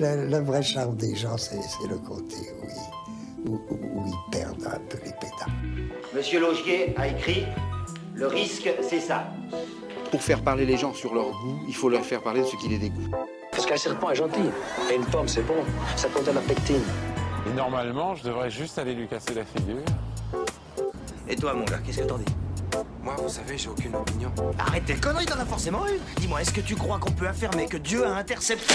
Le, le vrai charme des gens, c'est le côté où ils, où- où- où ils perdent un peu les pédales. Monsieur Laugier a écrit Le risque, c'est ça. Pour faire parler les gens sur leur goût, il faut leur faire parler de ce qui les dégoûte. Parce qu'un serpent est gentil. Et une pomme, c'est bon. Ça contient la pectine. Et normalement, je devrais juste aller lui casser la figure. Et toi, mon gars, qu'est-ce que t'en dis? Moi, vous savez, j'ai aucune opinion. Arrête tes conneries, t'en as forcément une. Dis-moi, est-ce que tu crois qu'on peut affirmer que Dieu a intercepté?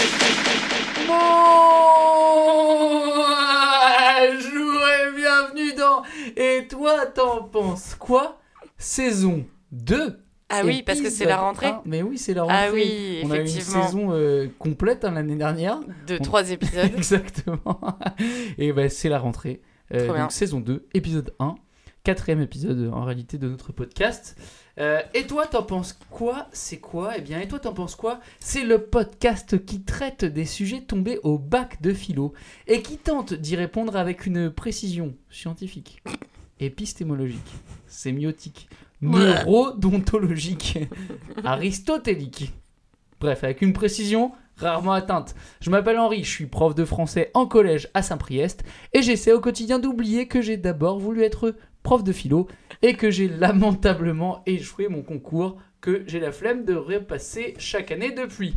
Bonjour et bienvenue dans Et toi t'en penses quoi? Saison 2 Ah oui, parce que c'est la rentrée 1. Mais oui, c'est la rentrée. Ah oui, On a eu une effectivement. saison euh, complète hein, l'année dernière. de On- trois épisodes. Exactement. Et ben c'est la rentrée. Euh, Trop bien. donc saison 2, épisode 1, quatrième épisode en réalité de notre podcast. Euh, et toi t'en penses quoi? C'est quoi? Eh bien, et toi t'en penses quoi? C'est le podcast qui traite des sujets tombés au bac de philo et qui tente d'y répondre avec une précision scientifique, épistémologique, sémiotique, neurodontologique, aristotélique. Bref, avec une précision rarement atteinte. Je m'appelle Henri, je suis prof de français en collège à Saint-Priest et j'essaie au quotidien d'oublier que j'ai d'abord voulu être prof de philo et que j'ai lamentablement échoué mon concours que j'ai la flemme de repasser chaque année depuis.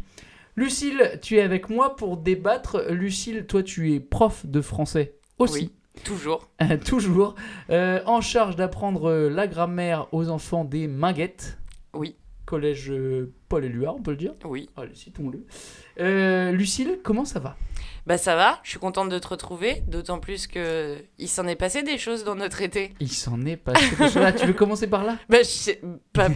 Lucille, tu es avec moi pour débattre. Lucille, toi tu es prof de français aussi. Oui, toujours. Euh, toujours, euh, en charge d'apprendre euh, la grammaire aux enfants des Minguettes. Oui. Collège Paul Éluard, on peut le dire. Oui. Allez, citons-le. Euh, Lucille, comment ça va? Bah ça va, je suis contente de te retrouver, d'autant plus que il s'en est passé des choses dans notre été. Il s'en est passé des choses. Ah, tu veux commencer par là? Bah je sais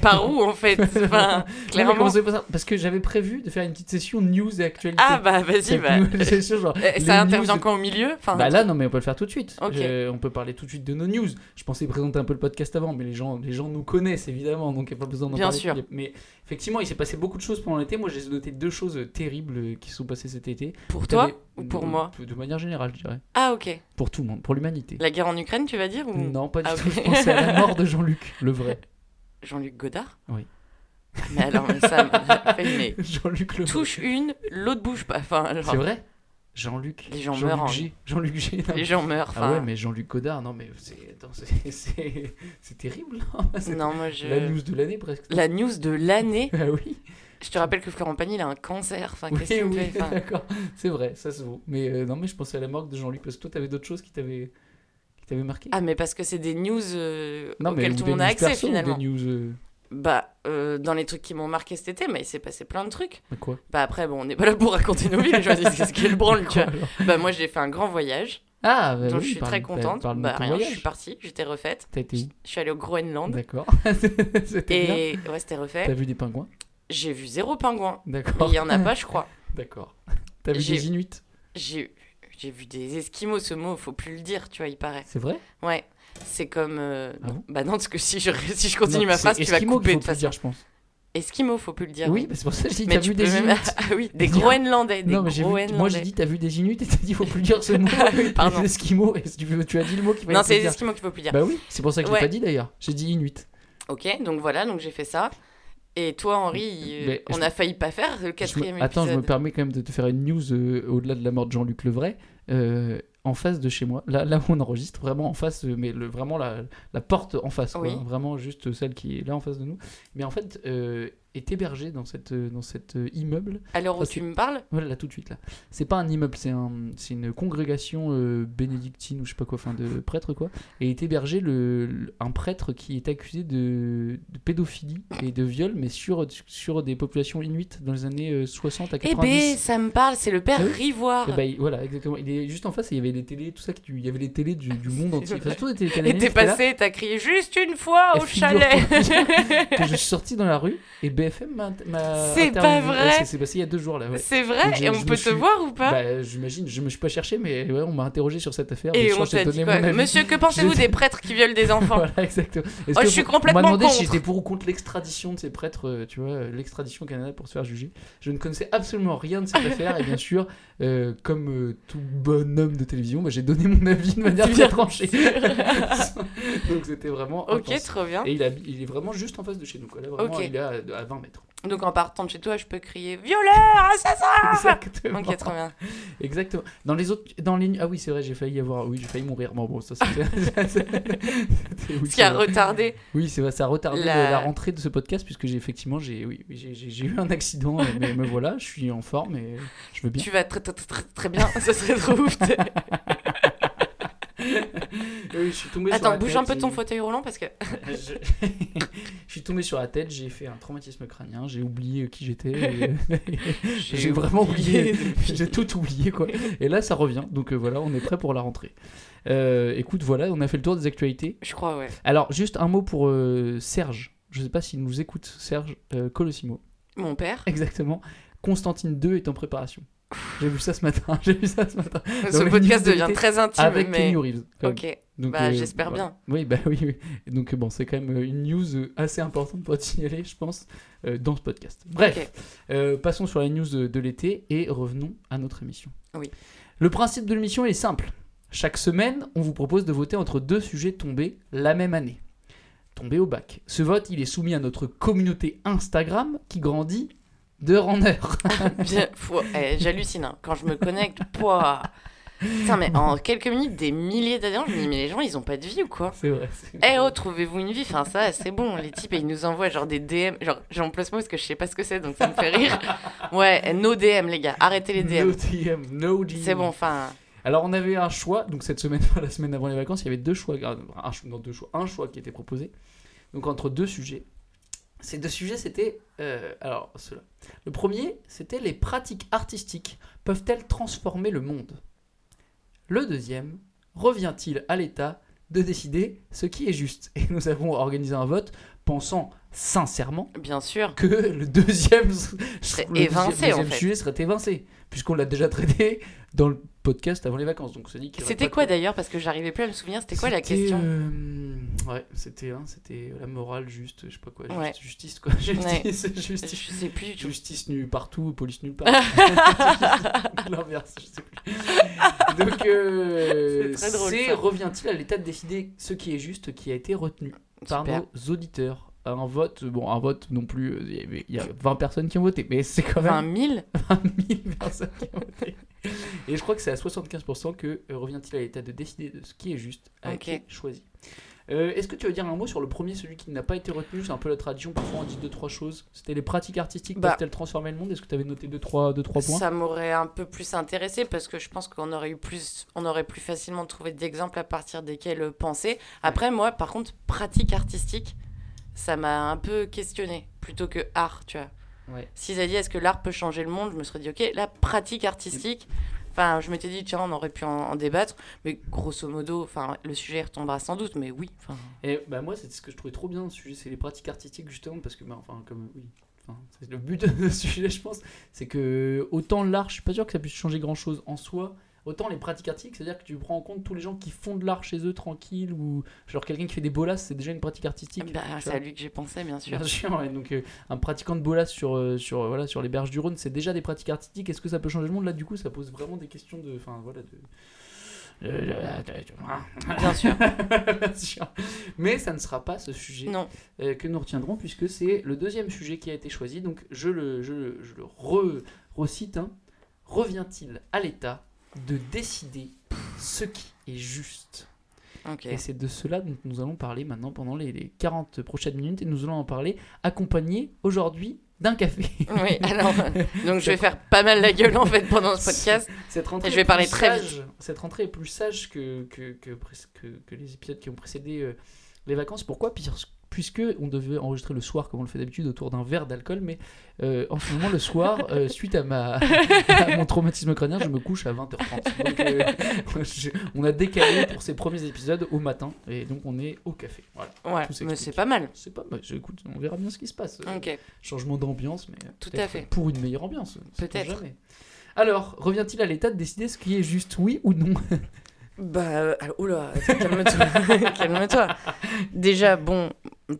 par où en fait. Enfin, Non, clairement. commencer par ça, Parce que j'avais prévu de faire une petite session news et actualité. Ah bah vas-y, bah. session, genre, les Ça intervient news- quand au milieu? Enfin, Bah là, non, mais on peut le faire tout de suite. On peut parler tout de suite de nos news. Je pensais présenter un peu le podcast avant, mais les gens, les gens nous connaissent évidemment, donc il n'y a pas besoin d'en Bien parler. sûr. Mais effectivement, il s'est passé beaucoup de choses pendant l'été. Moi, j'ai noté deux choses terribles qui sont passées cet été. Pour toi ou pour de- moi De manière générale, je dirais. Ah ok. Pour tout le monde, pour l'humanité. La guerre en Ukraine, tu vas dire ou... Non, pas du Ah, tout. ok. Je pensais à la mort de Jean-Luc, le vrai. Jean-Luc Godard? Oui. Mais alors, mais ça m'a fait mais Jean-Luc le vrai. touche une, l'autre bouge pas. Enfin, genre, C'est vrai? Jean-Luc. Les gens Jean-Luc meurent en- G. Jean-Luc G. non. les gens meurent. Ah Enfin, ouais, mais Jean-Luc Godard, non, mais c'est terrible. non non, moi je. La news de l'année presque. La news de l'année. Ah oui. Je te rappelle que Florent Pagny, il a un cancer. Enfin, Oui, qu'est-ce oui, d'accord. C'est vrai, ça se vaut. Mais euh, non, mais je pensais à la mort de Jean-Luc parce que toi, t'avais d'autres choses qui t'avaient qui marqué. Ah, mais parce que c'est des news euh, non, auxquelles ou tout le monde a accès perso finalement. Des news. euh, Bah, euh, dans les trucs qui m'ont marqué cet été, mais il s'est passé plein de trucs. mais quoi Bah, après, bon, on n'est pas là pour raconter nos vies, les gens disent qu'est-ce qu'elle branle, tu vois. Bah, moi, j'ai fait un grand voyage, Ah, bah oui, je suis parle- très bah, contente. Bah, rien, je suis partie, j'étais refaite. T'as été où Je suis allée au Groenland. D'accord. C'était bien. Et ouais, c'était T'as refait. vu des pingouins? J'ai vu zéro pingouin. D'accord. Il y en a pas, je crois. D'accord. T'as vu J'ai- des Inuits? J'ai j'ai vu des esquimaux, ce mot, faut plus le dire, tu vois, il paraît. C'est vrai? Ouais. C'est comme. euh, Ah bon bah non, parce que si je, si je continue Non, ma phrase, tu vas qu'il couper faut de façon. dire, je pense. Esquimaux, faut plus le dire. Oui, mais c'est pour ça que je dis Mais t'as vu des même- Inuits. Ah oui, des Groenlandais, des Non, mais j'ai vu. Groenlandais. Moi, j'ai dit t'as vu des Inuits et t'as dit faut plus dire ce mot. Ah oui, pardon. Les Esquimaux. Tu, as dit le mot qui fallait Non, c'est les. Esquimaux qu'il faut plus dire. Bah oui, c'est pour ça que je Ouais. l'ai pas dit d'ailleurs. J'ai dit Inuit. Ok, donc voilà, donc j'ai fait ça. Et toi, Henri, euh, Mais on je- a failli pas faire le me- quatrième Attends, je me épisode. permets quand même de te faire une news euh, au-delà de la mort de Jean-Luc Levray. Euh, en face de chez moi, là, là où on enregistre, vraiment en face, mais le, vraiment la, la porte en face, quoi, hein, vraiment juste celle qui est là en face de nous. Mais en fait, euh, est hébergé dans cette euh, dans cet euh, immeuble. L'heure où tu me parles, Voilà, là tout de suite là. C'est pas un immeuble, c'est un, c'est une congrégation euh, bénédictine ou je sais pas quoi, enfin de prêtres quoi. Et est hébergé le, le- un prêtre qui est accusé de, de pédophilie et de viol, mais sur sur des populations inuites dans les années euh, 60 à eh 90. ben, ça me parle, c'est le père Ah oui Rivoire. Eh ben, il- voilà, exactement. Il est juste en face et il y avait les télés, tout ça, il y avait les télés du, du monde entier. Enfin, surtout des télés Et canadiennes t'es passé, t'as crié juste une fois au figure-toi chalet. que je suis sorti dans la rue et BFM m'a. C'est pas vrai Ouais, s'est passé il y a deux jours là. Ouais. C'est Donc, vrai je- Et on peut suis- te voir ou pas? Bah, j'imagine, je me suis pas cherché, mais ouais, on m'a interrogé sur cette affaire. Et on t'a dit quoi. Monsieur, que pensez-vous des prêtres qui violent des enfants? Voilà, exactement. Oh, je suis complètement On m'a demandé si contre. j'étais pour ou contre l'extradition de ces prêtres, euh, tu vois, l'extradition au Canada pour se faire juger. Je ne connaissais absolument rien de cette affaire, et bien sûr, euh, comme euh, tout bon homme de télévision, bah, j'ai donné mon avis de manière Bien tranchée. Donc c'était vraiment. Ok, intense. trop bien. Et il, est vraiment juste en face de chez nous, quoi. Là, vraiment, il est à, à 20 mètres. Donc en partant de chez toi, je peux crier violeur, assassin Exactement. Ok, très bien. Exactement. Dans les autres, dans les, ah oui, c'est vrai, j'ai failli avoir, oui, j'ai failli mourir. Bon, bon, ça c'était. oui, Ce qui a retardé. Oui, c'est vrai, ça a retardé La- rentrée de ce podcast puisque j'ai effectivement, j'ai, oui, j'ai, eu un accident, mais me voilà, je suis en forme et je veux bien. Tu vas très très, très, très bien, ça serait trop ouf. Oui, je suis tombé sur Attends, la bouge un peu ton fauteuil roulant parce que. je... je suis tombé sur la tête, j'ai fait un traumatisme crânien, j'ai oublié qui j'étais. et- j'ai vraiment oublié, j'ai tout oublié quoi. Et là, ça revient, donc euh, voilà, on est prêt pour la rentrée. Euh, écoute, voilà, on a fait le tour des actualités. Je crois, ouais. Alors, juste un mot pour euh, Serge. Je sais pas s'il nous écoute, Serge Colosimo. Mon père. Exactement. Constantine 2 est en préparation. J'ai vu ça ce matin. J'ai vu ça ce matin. Ce podcast devient très intime, Avec mais. Kenny Reeves. Ok. Donc, Bah, euh, j'espère voilà. bien. Oui, bah oui, Donc, bon, c'est quand même euh, une news euh, assez importante pour être signalée, je pense, euh, dans ce podcast. Bref, euh, passons sur la news de, de l'été et revenons à notre émission. Oui. Le principe de l'émission est simple. Chaque semaine, on vous propose de voter entre deux sujets tombés la même année. Tombés au bac. Ce vote, il est soumis à notre communauté Instagram qui grandit d'heure en heure. Bien, faut- eh, J'hallucine hein. quand je me connecte. Pouah. Putain, mais en quelques minutes, des milliers d'adhérents, je me dis, mais les gens, ils ont pas de vie ou quoi? C'est vrai. Eh oh, trouvez-vous une vie? Enfin, ça, c'est bon. Les types, ils nous envoient genre des DM. Genre, j'emploie ce mot parce que je sais pas ce que c'est, donc ça me fait rire. Ouais, no DM, les gars. Arrêtez les DM. No DM, no DM. C'est bon, enfin. Alors on avait un choix, donc cette semaine, la semaine avant les vacances, il y avait deux choix, un, non, deux choix, un choix qui était proposé. Donc entre deux sujets. Ces deux sujets, c'était, euh, alors ceux-là. Le premier, c'était les pratiques artistiques peuvent-elles transformer le monde? Le deuxième, revient-il à l'État de décider ce qui est juste? Et nous avons organisé un vote pensant sincèrement Bien sûr. que le deuxième Serait le deuxième- évincé, deuxième en fait. sujet serait évincé puisqu'on l'a déjà traité dans le podcast avant les vacances donc aurait C'était quoi d'ailleurs Parce que j'arrivais plus à me souvenir. C'était quoi la question euh, ouais c'était hein, c'était la morale juste je sais pas quoi juste- Ouais. justice quoi justice justice Je sais plus du tout. Justice nulle partout, police nulle part. L'inverse, je sais plus. Donc, euh, C'est c'est revient-il à l'État de décider ce qui est juste, qui a été retenu par nos auditeurs? Un vote, bon, un vote non plus, euh, il y, a 20 personnes qui ont voté, mais c'est quand même 20 000 20 000 personnes qui ont voté. Et je crois que c'est à 75% que euh, revient-il à l'État de décider de ce qui est juste, a Ok. été choisi. Euh, Est-ce que tu veux dire un mot sur le premier, celui qui n'a pas été retenu? C'est un peu la tradition, parfois on dit deux trois choses. C'était les pratiques artistiques Bah. peuvent-elles transformer le monde? Est-ce que tu avais noté deux trois, deux, trois points? Ça m'aurait un peu plus intéressé parce que je pense qu'on aurait eu plus, on aurait plus facilement trouvé d'exemples à partir desquels penser. Après, moi, par contre, pratique artistique, ça m'a un peu questionné plutôt que art, tu vois. Ouais. S'ils avaient dit est-ce que l'art peut changer le monde, je me serais dit ok, la pratique artistique. Enfin, je m'étais dit tiens, on aurait pu en, en débattre, mais grosso modo, enfin, le sujet retombera sans doute, mais oui. Enfin, Et bah moi, c'est ce que je trouvais trop bien ce sujet, c'est les pratiques artistiques justement, parce que, bah, enfin, comme, oui, enfin, le but de ce sujet, je pense, c'est que autant l'art, je suis pas sûr que ça puisse changer grand chose en soi, autant les pratiques artistiques, c'est-à-dire que tu prends en compte tous les gens qui font de l'art chez eux tranquille, ou genre quelqu'un qui fait des bolasses, c'est déjà une pratique artistique. bah, c'est à lui que j'ai pensé, bien sûr. Bien sûr, ouais, donc euh, un pratiquant de bolas sur, euh, sur, euh, voilà, sur les berges du Rhône, c'est déjà des pratiques artistiques. Est-ce que ça peut changer le monde? Là, du coup, ça pose vraiment des questions de. Enfin, voilà. De... Bien sûr. Bien sûr. Mais ça ne sera pas ce sujet Non. que nous retiendrons, puisque c'est le deuxième sujet qui a été choisi. Donc, je le, je le, je le re- recite hein. Revient-il à l'État de décider ce qui est juste et c'est de cela dont nous allons parler maintenant pendant les, les 40 prochaines minutes. Et nous allons en parler accompagné aujourd'hui d'un café. Oui, alors, donc je vais faire pas mal la gueule en fait pendant ce podcast. Cette rentrée Et je vais parler très sage- Cette rentrée est plus sage que, que, que, les épisodes qui ont précédé euh, les vacances. Pourquoi? Puis- Puisque on devait enregistrer le soir comme on le fait d'habitude autour d'un verre d'alcool, mais euh, en ce moment le soir, euh, suite à, ma, à mon traumatisme crânien, je me couche à 20h30. Donc euh, je- on a décalé pour ces premiers épisodes au matin, et donc on est au café. Voilà. Ouais, Tout mais c'est pas mal. C'est pas, je- écoute, on verra bien ce qui se passe. Euh, Ok. Changement d'ambiance, mais Tout à fait. Pour une meilleure ambiance. Peut-être. jamais. Alors, revient-il à l'État de décider ce qui est juste, oui ou non? Bah, euh, oula, calme-toi. calme-toi. Déjà, bon,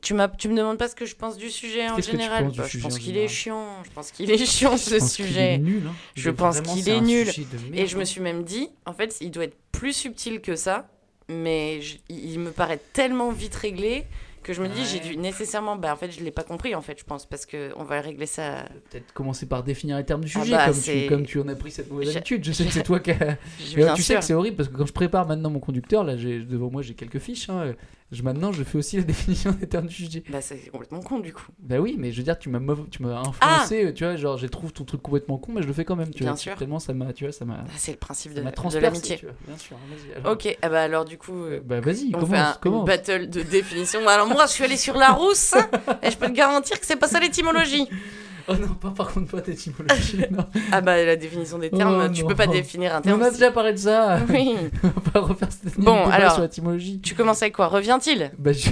tu, tu me demandes pas ce que je pense du sujet en général. Bah, je sujet pense en qu'il est chiant. Je pense qu'il est chiant ce Je pense qu'il est sujet. nul. hein. Je est pense vraiment- qu'il est nul. Et je me suis même dit, en fait, il doit être plus subtil que ça, mais je- il me paraît tellement vite réglé que je me dis, j'ai dû nécessairement. Bah, en fait, je l'ai pas compris, en fait, je pense, parce que on va régler ça. Peut-être commencer par définir les termes du Ah sujet, bah, comme, tu, comme tu en as pris cette mauvaise habitude. Je sais que c'est toi qui tu sais que c'est horrible parce que quand je prépare maintenant mon conducteur, là, j'ai devant moi j'ai quelques fiches. hein, je, maintenant, je fais aussi la définition des termes du sujet. Bah, c'est complètement con, du coup. Bah oui, mais je veux dire, tu m'as tu m'as influencé, tu vois, genre, je trouve ton truc complètement con, mais je le fais quand même, tu Bien vois. sûr. Tellement ça m'a, tu vois, ça m'a, Ah, c'est le principe de, de l'amitié. Bien sûr, alors. Ok, ah bah alors du coup, euh, Bah vas-y, on commence, fait un, une commence. battle de définition. Alors moi, je suis allée sur la rousse et je peux te garantir que c'est pas ça l'étymologie. Oh non, pas par contre pas d'étymologie. Ah bah la définition des termes, Oh tu non. peux pas définir un Mais on terme. a déjà parlé de ça. Oui. on va pas refaire cette Bon, alors, sur l'étymologie. Tu commences avec quoi? Revient-il? Bah, je-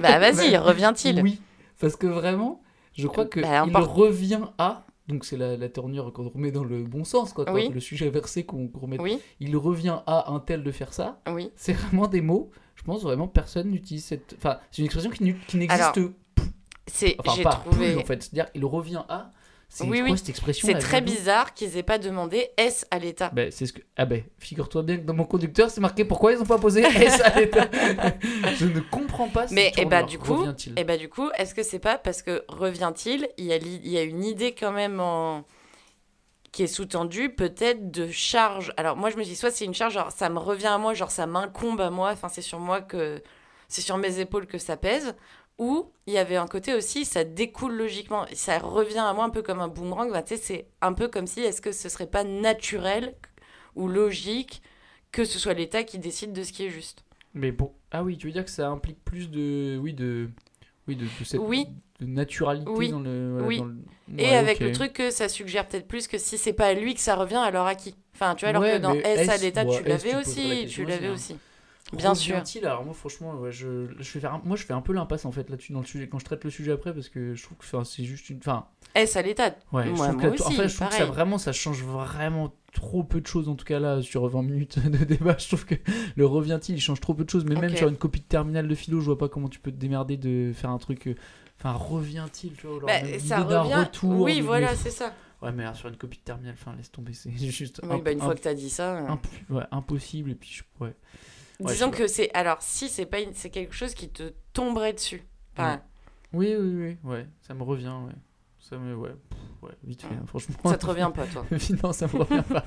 Bah vas-y, revient-il? Oui, parce que vraiment, je crois que Bah, il revient à. Donc c'est la, la tournure qu'on remet dans le bon sens, quoi. Oui. Le sujet versé qu'on remet. Oui, Il revient à un tel de faire ça. oui. C'est vraiment des mots. Je pense vraiment personne n'utilise cette. Enfin, c'est une expression qui, qui n'existe. C'est, Enfin, j'ai pas trouvé. plus en fait. C'est-à-dire, il revient à. C'est Oui, cette expression. C'est très bizarre qu'ils aient pas demandé S à l'État. Ben, c'est ce que... Ah ben, figure-toi bien que dans mon conducteur, c'est marqué pourquoi ils n'ont pas posé S à l'état. je ne comprends pas Mais eh bah tournure. du coup, et bah du coup, est-ce que c'est pas parce que revient-il Il y a il y a une idée quand même en qui est sous-tendue peut-être de charge. Alors moi je me dis soit c'est une charge genre ça me revient à moi, genre ça m'incombe à moi, enfin c'est sur moi que c'est sur mes épaules que ça pèse ou il y avait un côté aussi ça découle logiquement, ça revient à moi un peu comme un boomerang, bah, c'est un peu comme si est-ce que ce serait pas naturel ou logique que ce soit l'État qui décide de ce qui est juste? Mais bon, ah oui, tu veux dire que ça implique plus de, oui, de, oui, de, de cette Oui. de naturalité Oui. dans le. voilà, Oui. dans le- Et avec le truc que ça suggère peut-être plus que si c'est pas à lui que ça revient, alors à qui? Enfin, tu vois, alors Ouais, que dans S à l'état, tu l'avais aussi, tu l'avais aussi, hein. aussi. Bien sûr. Revient-il Alors moi, franchement, ouais, je, je vais faire, un- moi, je fais un peu l'impasse en fait là-dessus dans le sujet quand je traite le sujet après parce que je trouve que c'est juste une, enfin, S à l'état. ouais, je Moi- trouve moi que- en aussi, fait, je trouve que ça vraiment, ça change vraiment trop peu de choses en tout cas là sur 20 minutes de débat. Je trouve que le revient-il, il change trop peu de choses, mais même sur une copie de terminale de philo, je vois pas comment tu peux te démerder de faire un truc. euh, Enfin, revient-il, tu vois, ou alors Bah, ça revient. retour. oui, voilà, c'est ça. Ouais, mais sur une copie de terminale, enfin, laisse tomber, c'est juste Oui, bah, une un- fois que t'as dit ça. euh, imp- ouais, impossible et puis je- ouais. Ouais, Disons que c'est. Alors, si c'est pas une... c'est quelque chose qui te tomberait dessus. Enfin, Oui, oui, oui, ouais, ça me revient, ouais. Ça me, ouais, pff, ouais vite fait, hein, franchement. ça te revient pas, toi. non, ça me revient pas.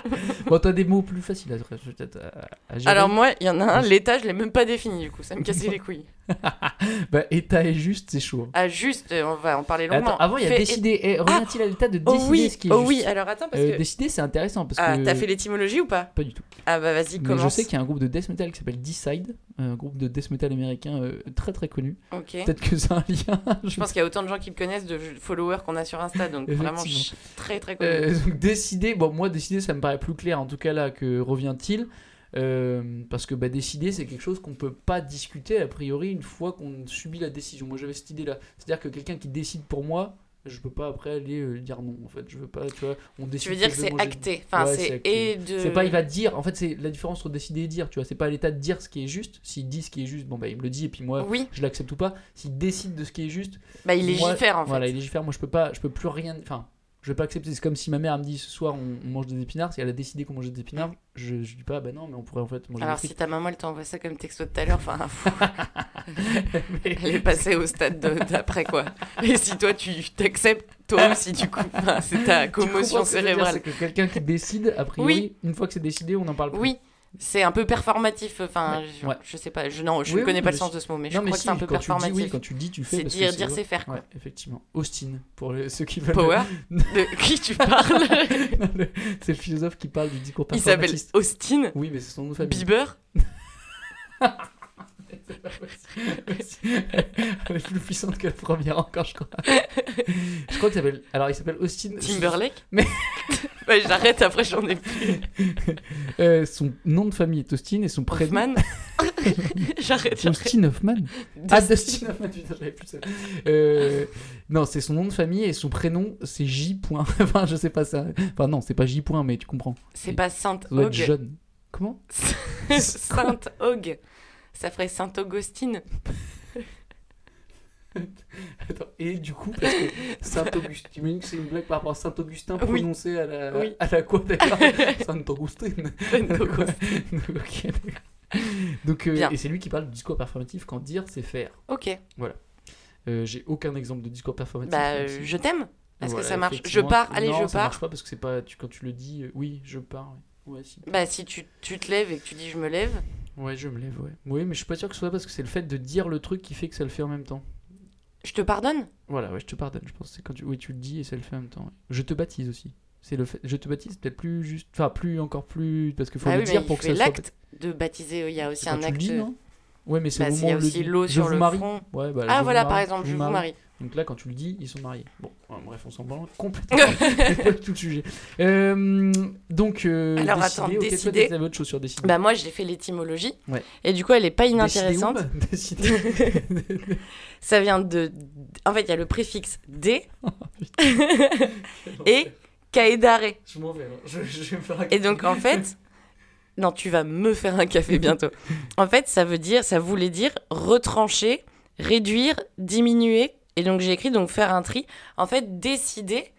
bon, t'as des mots plus faciles à, peut-être à, à gérer? Alors, moi, il y en a un, l'état, je l'ai même pas défini, du coup, ça me cassait les couilles. Bah, état est juste, c'est chaud. Ah, juste, euh, on va en parler Attends, longuement. avant, il y a Fait- décider. Eh, revient-il à l'état de Oh décider oui, ce qui est oh juste oui, alors attends, parce Euh, que. Décider, c'est intéressant parce Ah, que. t'as fait l'étymologie ou pas Pas du tout. Ah, bah vas-y, Mais commence. je sais qu'il y a un groupe de death metal qui s'appelle Decide, un groupe de death metal américain euh, très très connu. Ok. Peut-être que c'est un lien. Je pense qu'il y a autant de gens qui me connaissent de followers qu'on a sur Insta, donc vraiment très très connu. Euh, donc décider, bon moi décider ça me paraît plus clair en tout cas là que revient-il Euh, parce que bah, décider c'est quelque chose qu'on peut pas discuter a priori une fois qu'on subit la décision. Moi j'avais cette idée là, c'est-à-dire que quelqu'un qui décide pour moi, je peux pas après aller euh, dire non en fait, je veux pas, tu vois, on décide. tu veux dire que c'est acté, enfin Ouais, c'est et de. C'est pas il va dire, en fait c'est la différence entre décider et dire, tu vois, c'est pas à l'état de dire ce qui est juste, s'il dit ce qui est juste, bon bah il me le dit et puis moi Oui, je l'accepte ou pas, s'il décide de ce qui est juste, bah il légifère en fait. voilà, il légifère. Moi, je peux pas, je peux plus rien. Enfin, je vais pas accepter. C'est comme si ma mère me dit ce soir on, on mange des épinards. Si elle a décidé qu'on mangeait des épinards, je, je dis pas bah non, mais on pourrait en fait manger Alors des si frites. ta maman elle t'envoie ça comme texto tout à l'heure, enfin Mais- elle est passée au stade de- d'après quoi. Et si toi tu t'acceptes, toi aussi du coup, enfin, c'est ta commotion cérébrale. C'est que quelqu'un qui décide, a priori, Oui. une fois que c'est décidé, on n'en parle plus. Oui, c'est un peu performatif. Enfin, je, ouais. je sais pas. Je, non, je Oui, ne connais oui, pas le sens de ce mot, mais non, je mais crois si, que c'est un peu quand tu dis, performatif. oui, quand tu dis, tu fais. c'est dire, dire, c'est faire quoi. Ouais, effectivement. Austin, pour les- ceux qui veulent. Power De qui tu parles c'est le philosophe qui parle du discours Il s'appelle. Austin Oui, mais c'est son nom Elle est plus puissante que la première encore, je crois. je crois qu'il s'appelle. Alors, il s'appelle Austin. Timberlake Mais- Ouais, j'arrête, après j'en ai plus. Euh, son nom de famille est Austin et son prénom. Hoffman J'arrête. Austin Hoffman Ah, Dustin Hoffman, putain, j'avais plus ça. Euh, non, c'est son nom de famille et son prénom, c'est J. point. enfin, je sais pas ça. Enfin, non, c'est pas J. mais tu comprends. C'est pas Sainte Ça doit être Hog. jeune. Comment? Sainte Hog. Ça ferait Saint-Augustine. Attends, et du coup, parce que Saint-Augustin, que c'est une blague par rapport à Saint-Augustin Oui. prononcé à la, Oui. à la quoi d'ailleurs? Saint-Augustin. Donc, euh, et c'est lui qui parle du discours performatif quand dire c'est faire. Ok. Euh, J'ai aucun exemple de discours performatif. Bah, euh, je t'aime. Est-ce que Voilà, ça marche? Je pars, allez, non, je ça pars. marche pas parce que c'est pas. Tu, quand tu le dis, euh, oui, je pars. Ouais, si. Bah, si tu, tu te lèves et que tu dis je me lève, Ouais, je me lève, ouais. Oui, mais je suis pas sûr que ce soit parce que c'est le fait de dire le truc qui fait que ça le fait en même temps. je te pardonne? Voilà, ouais, je te pardonne. Je pense que c'est quand tu, oui, tu le dis et ça le fait en même temps. ouais. Je te baptise aussi. C'est le fait, je te baptise peut-être plus juste, enfin plus encore plus parce qu'il faut Ah le oui, dire pour que fait ça soit. l'acte de baptiser. Il y a aussi quand un tu le acte. dis, non? Ouais, mais c'est Bah, au moment où aussi l'eau sur vous le marie. front. Ouais, bah, Ah voilà, par exemple, je vous marie. Donc là, quand tu le dis, ils sont mariés. Bon, bref, on s'en branle complètement. C'est tout le sujet. Euh, donc, euh, Alors, décider, attends, ok, toi, décider. t'avais autre chose sur décider. Bah moi j'ai fait l'étymologie Ouais. et du coup elle est pas inintéressante. décider. Ça vient de, en fait il y a le préfixe d Oh, et caedare. Je m'en vais. Je, je vais me faire Et donc en fait, non tu vas me faire un café bientôt. En fait ça veut dire, ça voulait dire retrancher, réduire, diminuer. Et donc j'ai écrit donc faire un tri. En fait décider,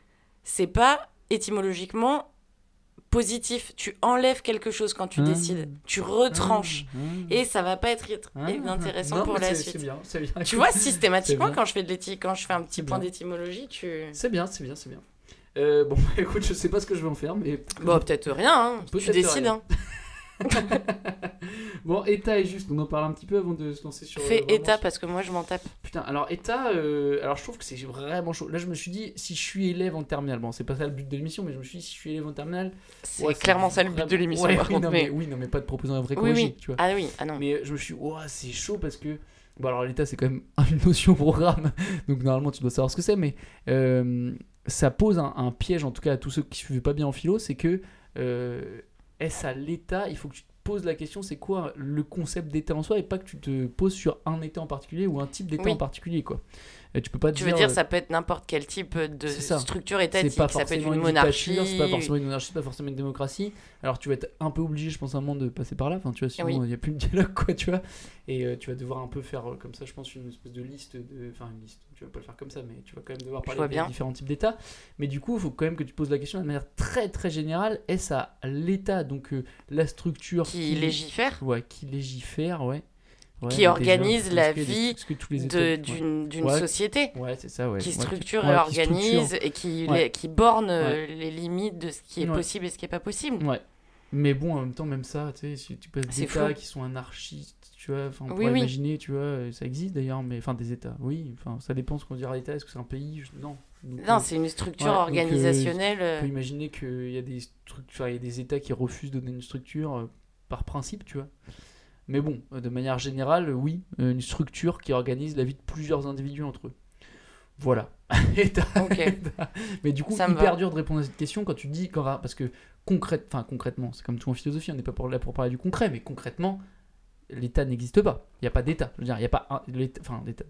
c'est pas étymologiquement positif. Tu enlèves quelque chose quand tu Ah. décides. Tu retranches. Ah, Et ça va pas être intéressant non, pour la suite. Bien, bien. Tu vois, systématiquement, quand je fais de quand je fais un petit point d'étymologie, tu. C'est bien, c'est bien, c'est bien. Euh, bon, écoute, je sais pas ce que je vais en faire, mais. Bon, peut-être rien, hein. Tu décides, rien. hein. bon, état est juste, on en parle un petit peu avant de se lancer sur. euh, Fais vraiment état sur- parce que moi je m'en tape. Putain, alors état, euh, alors je trouve que c'est vraiment chaud. Là, je me suis dit, si je suis élève en terminale, bon, c'est pas ça le but de l'émission, mais je me suis dit, si je suis élève en terminale. C'est ouais, clairement ça le but de l'émission, Ouais, oui, non, mais... mais... oui, non, mais pas de proposer un vrai Oui, oui. tu vois. Ah oui, ah non. Mais euh, je me suis dit, c'est chaud parce que. Bon, alors l'état, c'est quand même une notion programme, donc normalement, tu dois savoir ce que c'est, mais euh, ça pose un, un piège, en tout cas à tous ceux qui suivent pas bien en philo, c'est que euh, est-ce à l'état, il faut que tu te poses la question, c'est quoi le concept d'état en soi, et pas que tu te poses sur un état en particulier ou un type d'état Oui. en particulier, quoi. Tu peux pas Tu dire. veux dire, euh, ça peut être n'importe quel type de structure étatique. pas Ça peut être une une monarchie. c'est pas forcément une monarchie, c'est pas forcément une démocratie. Alors tu vas être un peu obligé, je pense, à un moment de passer par là. Enfin, tu vois, sinon Oui. il n'y a plus de dialogue, quoi, tu vois. Et euh, tu vas devoir un peu faire euh, comme ça, je pense, une espèce de liste de. Enfin, une liste. Tu vas pas le faire comme ça, mais tu vas quand même devoir parler des différents types d'États. Mais du coup, il faut quand même que tu poses la question de manière très très générale est-ce à l'État, donc euh, la structure Qui légifère? Ouais, qui légifère, ouais. Ouais, Qui organise la vie d'une Ouais. société. Ouais, c'est ça. Qui structure et structure. organise et qui, Ouais. les- qui borne euh, les limites de ce qui est possible et ce qui est pas possible. Mais bon, en même temps, même ça, tu sais, si tu passes des États qui sont anarchistes, tu vois, on Oui, pourrait oui. imaginer, tu vois, euh, ça existe d'ailleurs, mais enfin des États, oui, enfin ça dépend ce qu'on dirait État, est-ce que c'est un pays Je- Non. Donc, Non, euh, c'est une structure organisationnelle. euh, on peut imaginer qu'il y a des structures, il y a des États qui refusent de donner une structure euh, par principe, tu vois. Mais bon, euh, de manière générale, euh, oui, euh, une structure qui organise la vie de plusieurs individus entre eux. Voilà. État. Mais du coup, Ça hyper dur de répondre à cette question quand tu dis quand, parce que concrète, enfin concrètement, c'est comme tout en philosophie, on n'est pas pour, là pour parler du concret, mais concrètement, l'État n'existe pas. Il n'y a pas d'État. Je veux dire, il n'y a pas enfin l'État.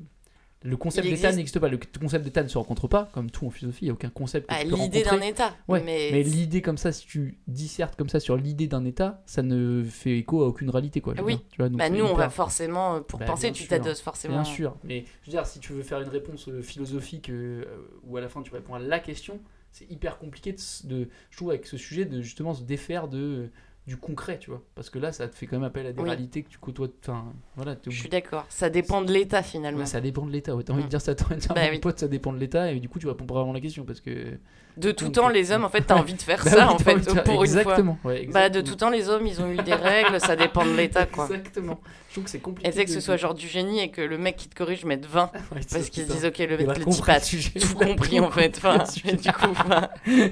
Le concept d'État existe. n'existe pas. Le concept d'État ne se rencontre pas, comme tout en philosophie. Il n'y a aucun concept. ah, L'idée d'un. État. Ouais, mais mais l'idée comme ça, si tu dissertes comme ça sur l'idée d'un État, ça ne fait écho à aucune réalité, quoi. Oui. tu vois, donc bah, nous, on va forcément, euh, pour Bah, penser, tu t'adosses forcément. Bien sûr, mais je veux dire, si tu veux faire une réponse euh, philosophique euh, où à la fin tu réponds à la question, c'est hyper compliqué de, je trouve, avec ce sujet, de justement se défaire de, du concret, tu vois. Parce que là, ça te fait quand même appel à des Oui. réalités que tu côtoies. Enfin, voilà, Je suis d'accord. Ça dépend de l'État finalement. Ouais, ça dépend de l'État. Ouais. T'as envie de Mm. dire ça, t'as envie de dire, Bah mon oui. pote, ça dépend de l'État, et du coup, tu réponds pas vraiment à la question parce que. De tout Donc, temps, euh, les hommes, en fait, t'as envie de faire Bah ça, oui, en fait, de pour une fois. exactement, Bah, de exactement. tout temps, les hommes, ils ont eu des règles, ça dépend de l'État, quoi. Exactement. Je trouve que c'est compliqué. Et sais que de- ce soit genre du génie et que le mec qui te corrige mette 20 Ouais, c'est parce qu'ils se disent ok le mec le type a tout compris en fait enfin, du coup enfin, une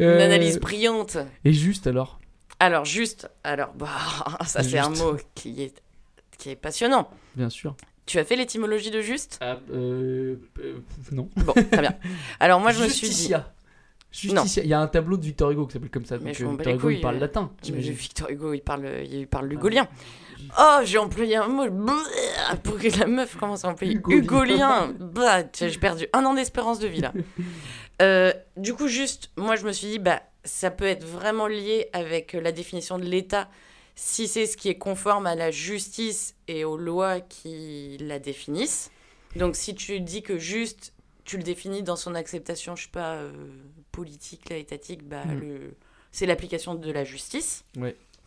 Euh, analyse brillante Et juste alors. Alors juste alors bah ça c'est un mot qui est qui est passionnant Bien sûr. tu as fait l'étymologie de juste? Ah, euh, euh, non. bon très bien alors moi je me suis dit Justicia. Justicia. Il y a un tableau de Victor Hugo qui s'appelle comme ça. Mais donc, je euh, Victor Hugo, il parle euh, latin. Victor Hugo il parle il parle lugolien oh j'ai employé un mot pour que la meuf commence à employer Hugolien. hugolien bah j'ai perdu un an d'espérance de vie là Euh, du coup, juste, moi, je me suis dit, bah, ça peut être vraiment lié avec euh, la définition de l'État si c'est ce qui est conforme à la justice et aux lois qui la définissent. Donc, si tu dis que juste, tu le définis dans son acceptation, je sais pas, euh, politique, là, étatique, bah, Mhm. le... c'est l'application de la justice,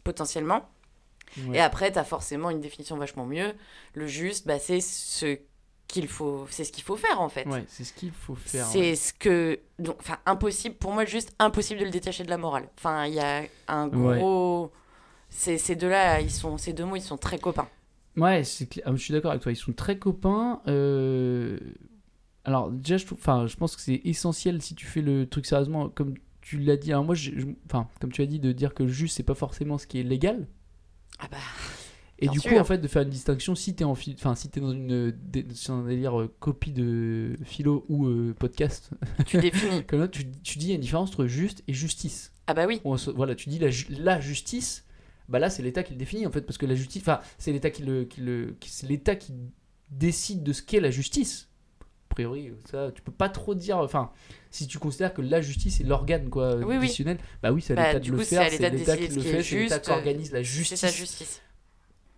potentiellement. Ouais. Et après, tu as forcément une définition vachement mieux. Le juste, bah, c'est ce qu'il faut, c'est ce qu'il faut faire en fait. Ouais, c'est ce qu'il faut faire. C'est ouais. ce que. Donc, enfin, impossible, pour moi, juste impossible de le détacher de la morale. Enfin, il y a un Ouais. gros. Ces, ces deux-là, ils sont, ces deux mots, ils sont très copains. Ouais, c'est. Ah, je suis d'accord avec toi. Ils sont très copains. euh, Alors, déjà, je, trouve... enfin, je pense que c'est essentiel si tu fais le truc sérieusement, comme tu l'as dit. Alors, moi, je- enfin, comme tu as dit, de dire que le juste, c'est pas forcément ce qui est légal. Ah bah. Et Bien du coup, en fait, de faire une distinction, si t'es en enfin, si t'es dans une dé- sur un délire euh, copie de philo ou euh, podcast, Tu définis. comme là, tu, tu dis il y a une différence entre juste et justice. Ah bah oui. On se- voilà, tu dis la, ju- la justice, bah là c'est l'État qui le définit en fait, parce que la justice, enfin c'est l'État qui le, qui le, qui- c'est l'État qui décide de ce qu'est la justice. A priori, ça, tu peux pas trop dire, enfin, si tu considères que la justice est l'organe quoi Oui, oui. décisionnel, bah oui c'est à Bah, l'État du de le coup, c'est à faire, l'État c'est de l'État qui le ce qui est fait, c'est l'État juste, qui organise la C'est justice. sa justice.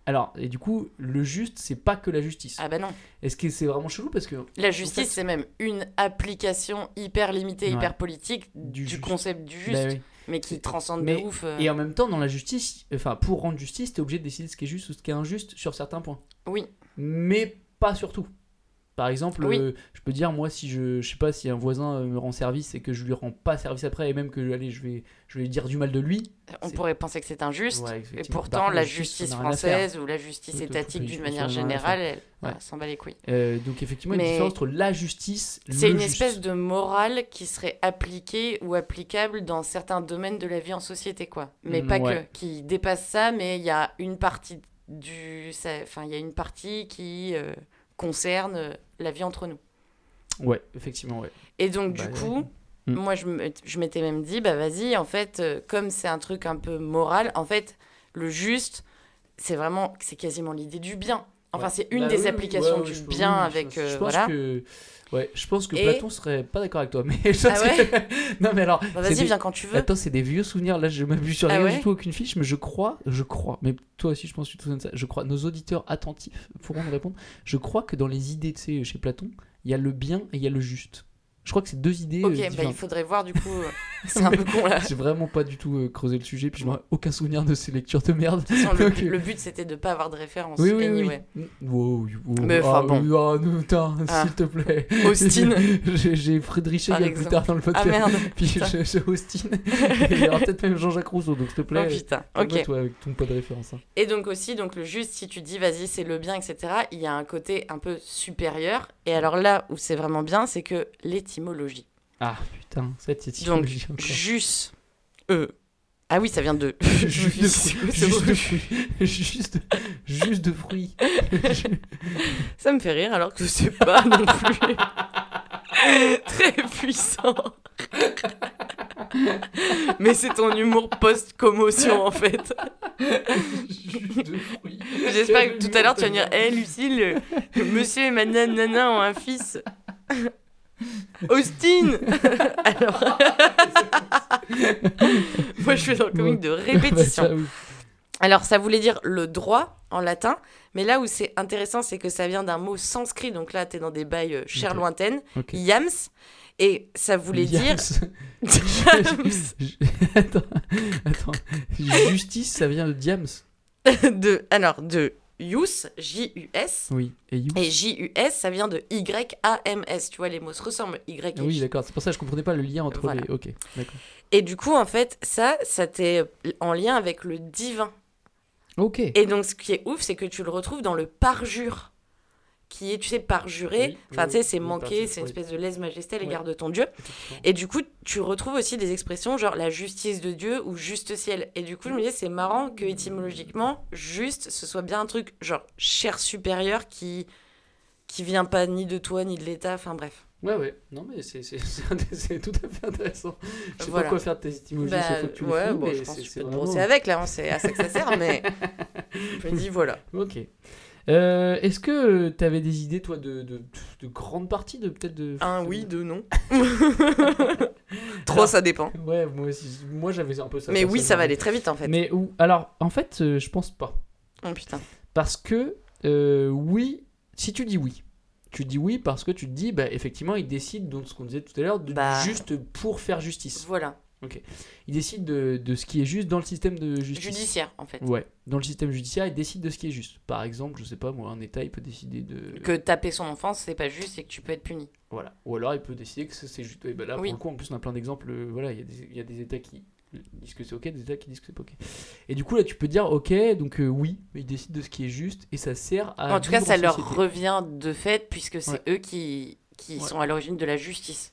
Alors, et du coup, le juste, c'est pas que la justice. Ah bah non. Est-ce que c'est vraiment chelou parce que La justice, fait- c'est même une application hyper limitée, Ouais. hyper politique Du du, juste. concept du juste, Bah oui. mais qui transcende Mais- de ouf. euh. Et en même temps, dans la justice, enfin, pour rendre justice, t'es obligé de décider ce qui est juste ou ce qui est injuste sur certains points. Oui. Mais pas sur tout. Par exemple, Oui. euh, je peux dire, moi, si je, je sais pas, si un voisin euh, me rend service et que je lui rends pas service après, et même que, allez, je vais, je vais dire du mal de lui. On c'est- pourrait penser que c'est injuste. Ouais, Et pourtant, la justice, française ou la justice Tout étatique d'une manière générale, elle s'en bat les couilles. Euh, donc, effectivement, une Mais- différence entre la justice. C'est le une juste. espèce de morale qui serait appliquée ou applicable dans certains domaines de la vie en société, quoi. Mais Mm, pas ouais. que, qui dépasse ça, mais il y a une partie du, enfin, il y a une partie qui euh, concerne euh, la vie entre nous. Ouais, effectivement, ouais. Et donc, Bah, du coup, Mm. moi, je m'étais même dit, bah vas-y, en fait, euh, comme c'est un truc un peu moral, en fait, le juste, c'est vraiment, c'est quasiment l'idée du bien. Enfin, Ouais. c'est une Bah des oui, applications ouais, du bien avec, je, euh, je pense voilà. que, ouais, je pense que Et- Platon serait pas d'accord avec toi. Mais ça, Ah c'est- non, mais alors. Bah, c'est vas-y, des- viens quand tu veux. Attends, c'est des vieux souvenirs. Là, je m'appuie sur Ah rien ouais du tout, aucune fiche, mais je crois, je crois, mais toi aussi, je pense que tu te souviens de ça. Je crois, nos auditeurs attentifs pourront nous répondre. Je crois que dans les idées, tu sais, chez Platon, il y a le bien et il y a le juste. Je crois que c'est deux idées. Ok, euh, bah, il faudrait voir du coup. euh, c'est un peu con là. J'ai vraiment pas du tout euh, creusé le sujet, puis je n'ai aucun souvenir de ces lectures de merde. De toute façon, le, but c'était de pas avoir de référence. Oui, oui, anyway. oui. Wow, wow. Mais enfin, Ah, bon. ah, putain, Ah. s'il te plaît. Austin. J'ai- Par Hegel plus tard dans le Ah podcast. merde. Puis putain. j'ai Austin. Et il y aura peut-être même Jean-Jacques Rousseau, donc s'il te Oh plaît. putain. calme-toi, Ok. toi, avec ton pas de référence. hein. Et donc aussi, donc le juste, si tu dis vas-y, c'est le bien, etc., il y a un côté un peu supérieur. Et alors là où c'est vraiment bien, c'est que l'étymologie. Ah putain, cette Donc, étymologie encore. juste. Euh. Ah oui, ça vient de. Juste de fruits. Juste de fruits. Juste, juste de fruits. Ça me fait rire alors que c'est pas non plus très puissant. Mais c'est ton humour post-commotion en fait. Juste de fruits. J'espère que tout à l'heure tu vas dire Hé Lucille, le monsieur et madame Nana ont un fils. Austin Alors. Moi je suis dans le comique de répétition. Bah. Alors, ça voulait dire le droit en latin, mais là où c'est intéressant, c'est que ça vient d'un mot sanskrit, donc là, tu es dans des bails euh, chères Ok. lointaines, yams, et ça voulait dire. Yams. attends, attends. Justice, ça vient de Diams. de, alors, de yus, J-U-S, Oui. Et you et J-U-S, ça vient de Y-A-M-S, tu vois, les mots se ressemblent, Y et Ah Oui, d'accord. C'est pour ça que je comprenais pas le lien entre Voilà. les. Ok, d'accord. Et du coup, en fait, ça, ça t'est en lien avec le divin. Ok. Et donc, ce qui est ouf, c'est que tu le retrouves dans le parjure, qui est, tu sais, parjurer. Oui, enfin, tu sais, c'est oui, manquer, parjure, c'est une espèce de lèse-majesté à l'égard de ton Dieu. Et du coup, tu retrouves aussi des expressions genre la justice de Dieu ou juste ciel. Et du coup, je me disais, c'est marrant que étymologiquement, juste, ce soit bien un truc genre cher supérieur qui qui vient pas ni de toi ni de l'État. Enfin bref. Ouais, ouais. Non, mais c'est tout à fait intéressant. Je sais Voilà. pas quoi faire de tes étymologies Bah, fois que tu les ouais, bon, je pense que peux te vraiment- brosser avec là, hein, c'est à ça que ça sert, mais je me dis voilà. Ok. Euh, Est-ce que tu avais des idées, toi, de, de, de grandes parties de peut-être de. Un oui, deux non. Alors, ça dépend. Ouais, moi j'avais un peu ça. Mais oui, ça va aller très vite en fait. Mais où Alors, en fait, euh, je pense pas. Oh putain. Parce que, euh, oui, si tu dis oui, tu dis oui parce que tu te dis, bah, effectivement, il décide, donc ce qu'on disait tout à l'heure, de Bah. juste pour faire justice. Voilà. Il décide de, de ce qui est juste dans le système de justice. Judiciaire, en fait. Ouais, dans le système judiciaire, il décide de ce qui est juste. Par exemple, je sais pas, moi, un État, il peut décider de. Que taper son enfant, c'est pas juste et que tu peux être puni. Voilà. Ou alors, il peut décider que c'est juste. Et ben là, Oui. pour le coup, en plus, on a plein d'exemples. euh, Voilà, il y, a des- il y a des États qui disent que c'est ok, des États qui disent que c'est pas ok. Et du coup, là, tu peux dire, ok, donc euh, oui, ils décident de ce qui est juste et ça sert à. en tout cas, ça leur société. revient de fait, puisque c'est Ouais. eux qui, qui Ouais. sont à l'origine de la justice.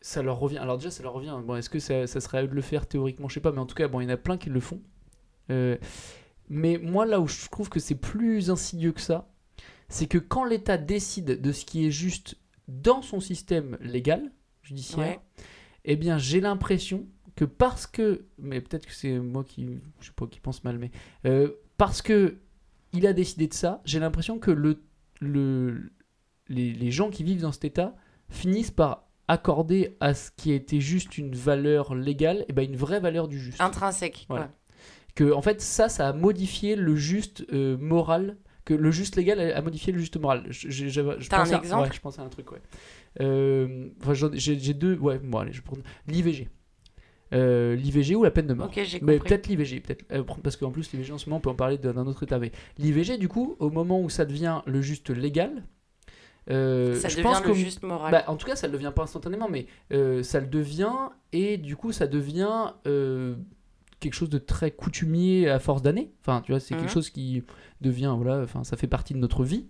Ça leur revient. Alors déjà, ça leur revient. Bon, est-ce que ça, ça serait à eux de le faire théoriquement? Je sais pas, mais en tout cas, bon, il y en a plein qui le font. Euh, mais moi, là où je trouve que c'est plus insidieux que ça, c'est que quand l'État décide de ce qui est juste dans son système légal, judiciaire, Ouais. eh bien, j'ai l'impression que parce que, mais peut-être que c'est moi qui, je sais pas, qui pense mal, mais euh, parce que il a décidé de ça, j'ai l'impression que le, le, les, les gens qui vivent dans cet état finissent par accorder à ce qui était juste une valeur légale, et ben une vraie valeur du juste. Intrinsèque. Voilà. Que en fait ça, ça a modifié le juste euh, moral, que le juste légal a, modifié le juste moral. Je, je- j'avais- je T'as un à- exemple ouais, je pensais à un truc, ouais. Euh, enfin, j'ai deux, ouais, bon allez, je prends l'IVG. Euh, L'IVG ou la peine de mort. Ok, j'ai Mais peut-être l'IVG, peut-être euh, parce qu'en plus l'IVG en ce moment on peut en parler d'un autre état. L'IVG du coup, au moment où ça devient le juste légal, euh, ça je devient pense le qu'au- juste moral. bah, en tout cas, ça ne le devient pas instantanément, mais euh, ça le devient, et du coup, ça devient euh, quelque chose de très coutumier à force d'années. Enfin, tu vois, c'est Mhm. quelque chose qui devient, voilà, enfin, ça fait partie de notre vie.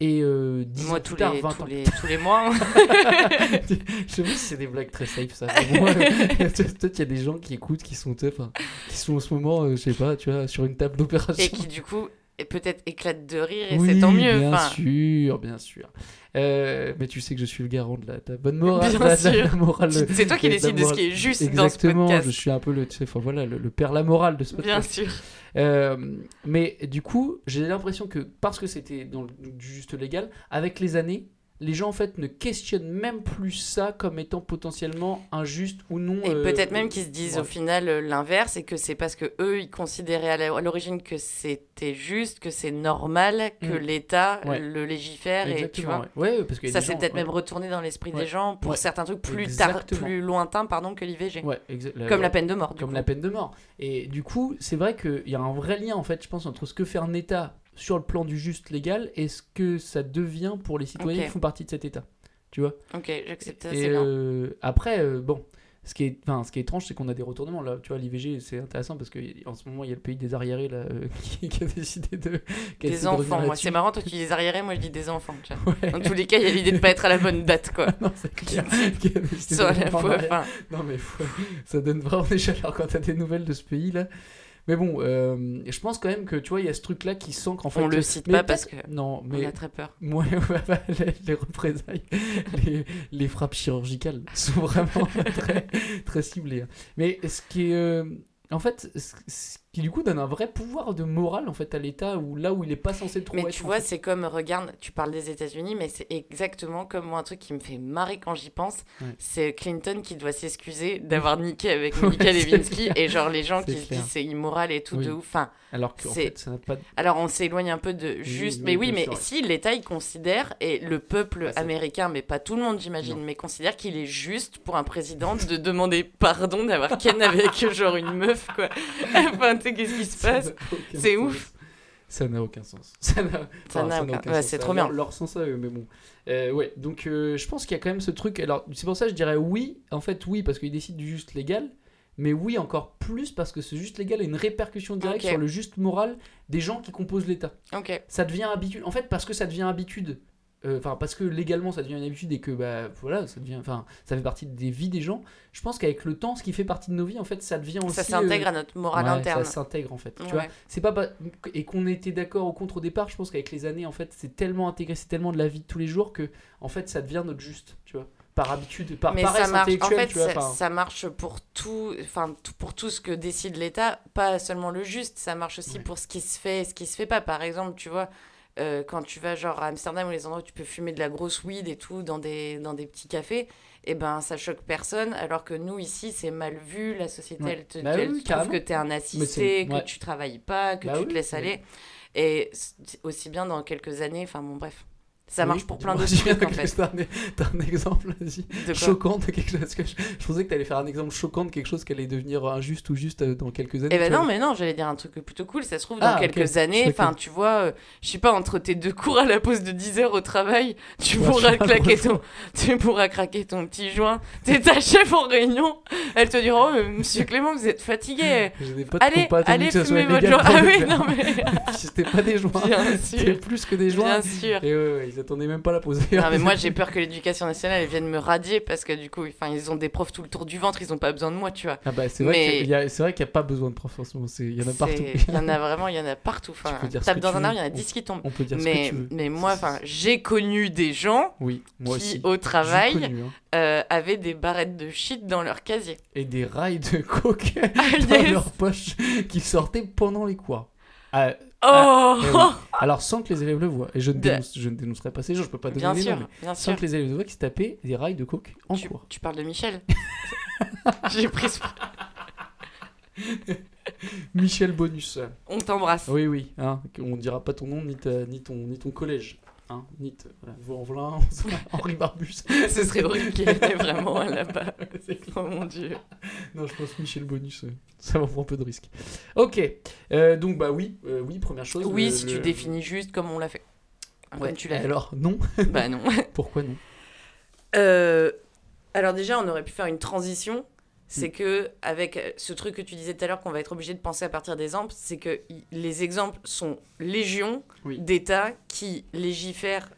Et euh, dix Moi, ans tous plus tard, les, 20 tous, ans. les, tous les mois. je sais pas si c'est des blagues très safe, ça. Peut-être qu'il y a des gens qui écoutent, qui sont, qui sont en ce moment, je sais pas, tu vois, sur une table d'opération. et qui, du coup, peut-être éclatent de rire, et Oui, c'est tant mieux. Bien sûr, bien sûr. Euh, mais tu sais que je suis le garant de la, de la bonne morale. Bien morale c'est toi qui décides de ce qui est juste dans ce Exactement, podcast. je suis un peu le, tu sais, enfin, voilà, le, le père la morale de ce Bien podcast. sûr. Euh, mais du coup, j'ai l'impression que parce que c'était dans le du juste légal, avec les années, les gens en fait ne questionnent même plus ça comme étant potentiellement injuste ou non. Et euh, peut-être même qu'ils se disent ouais. au final euh, l'inverse et que c'est parce que eux ils considéraient à l'origine que c'était juste, que c'est normal que Mm. l'État Ouais. le légifère et tu vois. ouais. Parce a Ça s'est peut-être même retourné dans l'esprit des gens pour certains trucs plus tard, plus lointains pardon que l'IVG. Comme la peine de mort. Comme coup. la peine de mort. Et du coup, c'est vrai qu'il y a un vrai lien, en fait, je pense, entre ce que fait un État sur le plan du juste légal et ce que ça devient pour les citoyens qui font partie de cet État. Tu vois? Ok, j'accepte ça, Et euh, après, euh, bon, ce qui, est, enfin, ce qui est étrange, c'est qu'on a des retournements. Là, tu vois, l'IVG, c'est intéressant parce qu'en ce moment, il y a le pays des arriérés là, euh, qui, qui a décidé de. qui a Des de enfants, moi c'est marrant, toi tu dis des arriérés, moi je dis des enfants. tu vois. Ouais. Dans tous les cas, il y a l'idée de pas être à la bonne date quoi. non, c'est clair. Qui la en fois, enfin, Non mais faut- ça donne vraiment des chaleurs quand t'as des nouvelles de ce pays là. Mais bon, euh, je pense quand même que tu vois, il y a ce truc là qui sent qu'en fait. On le cite mais pas parce que Non, on mais a très peur. moi, ouais, bah, les, les représailles, les, les frappes chirurgicales sont vraiment très, très ciblées. hein. Mais ce qui est. euh, en fait, ce, ce qui du coup donne un vrai pouvoir de morale en fait à l'État où là où il est pas censé trop Mais être. tu en vois, c'est comme, regarde, tu parles des États-Unis, mais c'est exactement comme moi, un truc qui me fait marrer quand j'y pense. Ouais. C'est Clinton qui doit s'excuser d'avoir niqué avec Ouais, Monica c'est Lewinsky. et genre, les gens qui se disent c'est immoral et tout Oui. de ouf. Enfin, Alors c'est- fait, ça n'a pas. de- alors on s'éloigne un peu de juste. oui, mais oui, mais sûr. si l'État, il considère, et le peuple américain, mais pas tout le monde, j'imagine, mais considère qu'il est juste pour un président de demander pardon d'avoir ken avec genre une meuf, quoi. enfin, sais, qu'est-ce qui se passe aucun C'est ouf. Ça n'a aucun sens. Ça n'a enfin, aucun- ouais, sens. c'est trop a bien. Leur, sens à eux, mais bon. Euh, ouais, donc euh, je pense qu'il y a quand même ce truc. Alors, c'est pour ça que je dirais oui. En fait, oui, parce qu'ils décident du juste légal. Mais oui, encore plus parce que ce juste légal a une répercussion directe sur le juste moral des gens qui composent l'État. Ça devient habitude. En fait, parce que ça devient habitude. Euh, Enfin, parce que légalement ça devient une habitude et que bah voilà, ça devient. Enfin, ça fait partie des vies des gens. Je pense qu'avec le temps, ce qui fait partie de nos vies, en fait, ça devient aussi. Ça s'intègre euh, à notre morale ouais, interne. Ça s'intègre en fait. Tu vois, c'est pas et qu'on était d'accord ou contre au départ. Je pense qu'avec les années, en fait, c'est tellement intégré, c'est tellement de la vie de tous les jours que en fait, ça devient notre juste. Tu vois, par habitude, par mais ça marche en fait vois, ça, marche pour tout enfin pour tout ce que décide l'État pas seulement le juste ça marche aussi Ouais. pour ce qui se fait et ce qui se fait pas par exemple tu vois euh, quand tu vas genre à Amsterdam ou les endroits où tu peux fumer de la grosse weed et tout dans des dans des petits cafés et ben ça choque personne alors que nous ici c'est mal vu la société Ouais. elle te Bah elle oui, trouve que t'es un assisté que ouais. tu travailles pas que Bah tu oui, te laisses oui. aller et aussi bien dans quelques années enfin bon bref Ça Oui, marche pour plein d'autres trucs en fait. T'as un, exemple. De choquant de quelque chose. parce que Je, je pensais que t'allais faire un exemple choquant de quelque chose qui allait devenir injuste ou juste euh, dans quelques années. Eh ben non, vois. mais non, j'allais dire un truc plutôt cool. Ça se trouve, dans Ah, quelques années, enfin, tu vois, euh, je sais pas, entre tes deux cours à la pause de 10 heures au travail, tu Ouais, pourras claquer ton, tu pourras craquer ton petit joint. T'es ta chef en réunion. Elle te dira, oh, monsieur Clément, vous êtes fatigué. Allez, allez, fumez votre joint. Ah oui, non, mais. C'était pas des joints. Bien C'était sûr. plus que des joints. Bien sûr. Et ils attendaient même pas la pause. Non mais moi j'ai peur que l'éducation nationale elle vienne me radier parce que du coup enfin ils ont des profs tout le tour du ventre ils ont pas besoin de moi tu vois. Ah bah c'est vrai Mais- qu'il y a, y pas besoin de profs en ce moment. Il y en a partout. Il y en a vraiment il y en a partout. Enfin peux dire ce tape dans tu un arbre il y en a On- 10 qui tombent. On peut dire ce Mais que tu veux. mais moi enfin j'ai connu des gens Oui, moi qui aussi. au travail connu, hein. euh, avaient des barrettes de shit dans leur casier. Et des rails de coke Ah, dans yes. leur poche qui sortaient pendant les cours. Ah, Oh eh oui. Alors sans que les élèves le voient. Et je ne, De- dénonce, je ne dénoncerai pas ces gens, je peux pas donner Bien les sûr noms, mais bien sans sûr. que les élèves le voient, qui se tapaient des rails de coke en Tu, cours. tu parles de Michel. j'ai pris ce... Michel Bonus. On t'embrasse. Oui, oui, hein, on dira pas ton nom ni, ta- ni, ton, ni ton collège. Hein, ni t- voilà, Vaux-en-Velin, Henri Barbus. Ce serait horrible qu'il y ait vraiment un là-bas. Oh mon dieu. Non, je pense Michel Bonus, euh, ça va prendre un peu de risque. Ok, euh, donc bah oui, euh, oui, première chose. Oui le- si tu définis juste comme on l'a fait. Ouais, Comme tu l'as. Alors, non. Bah non. Pourquoi non? Euh, alors déjà, on aurait pu faire une transition. C'est Mm. que avec ce truc que tu disais tout à l'heure qu'on va être obligé de penser à partir d'exemples, c'est que les exemples sont légion Oui. d'États qui légifèrent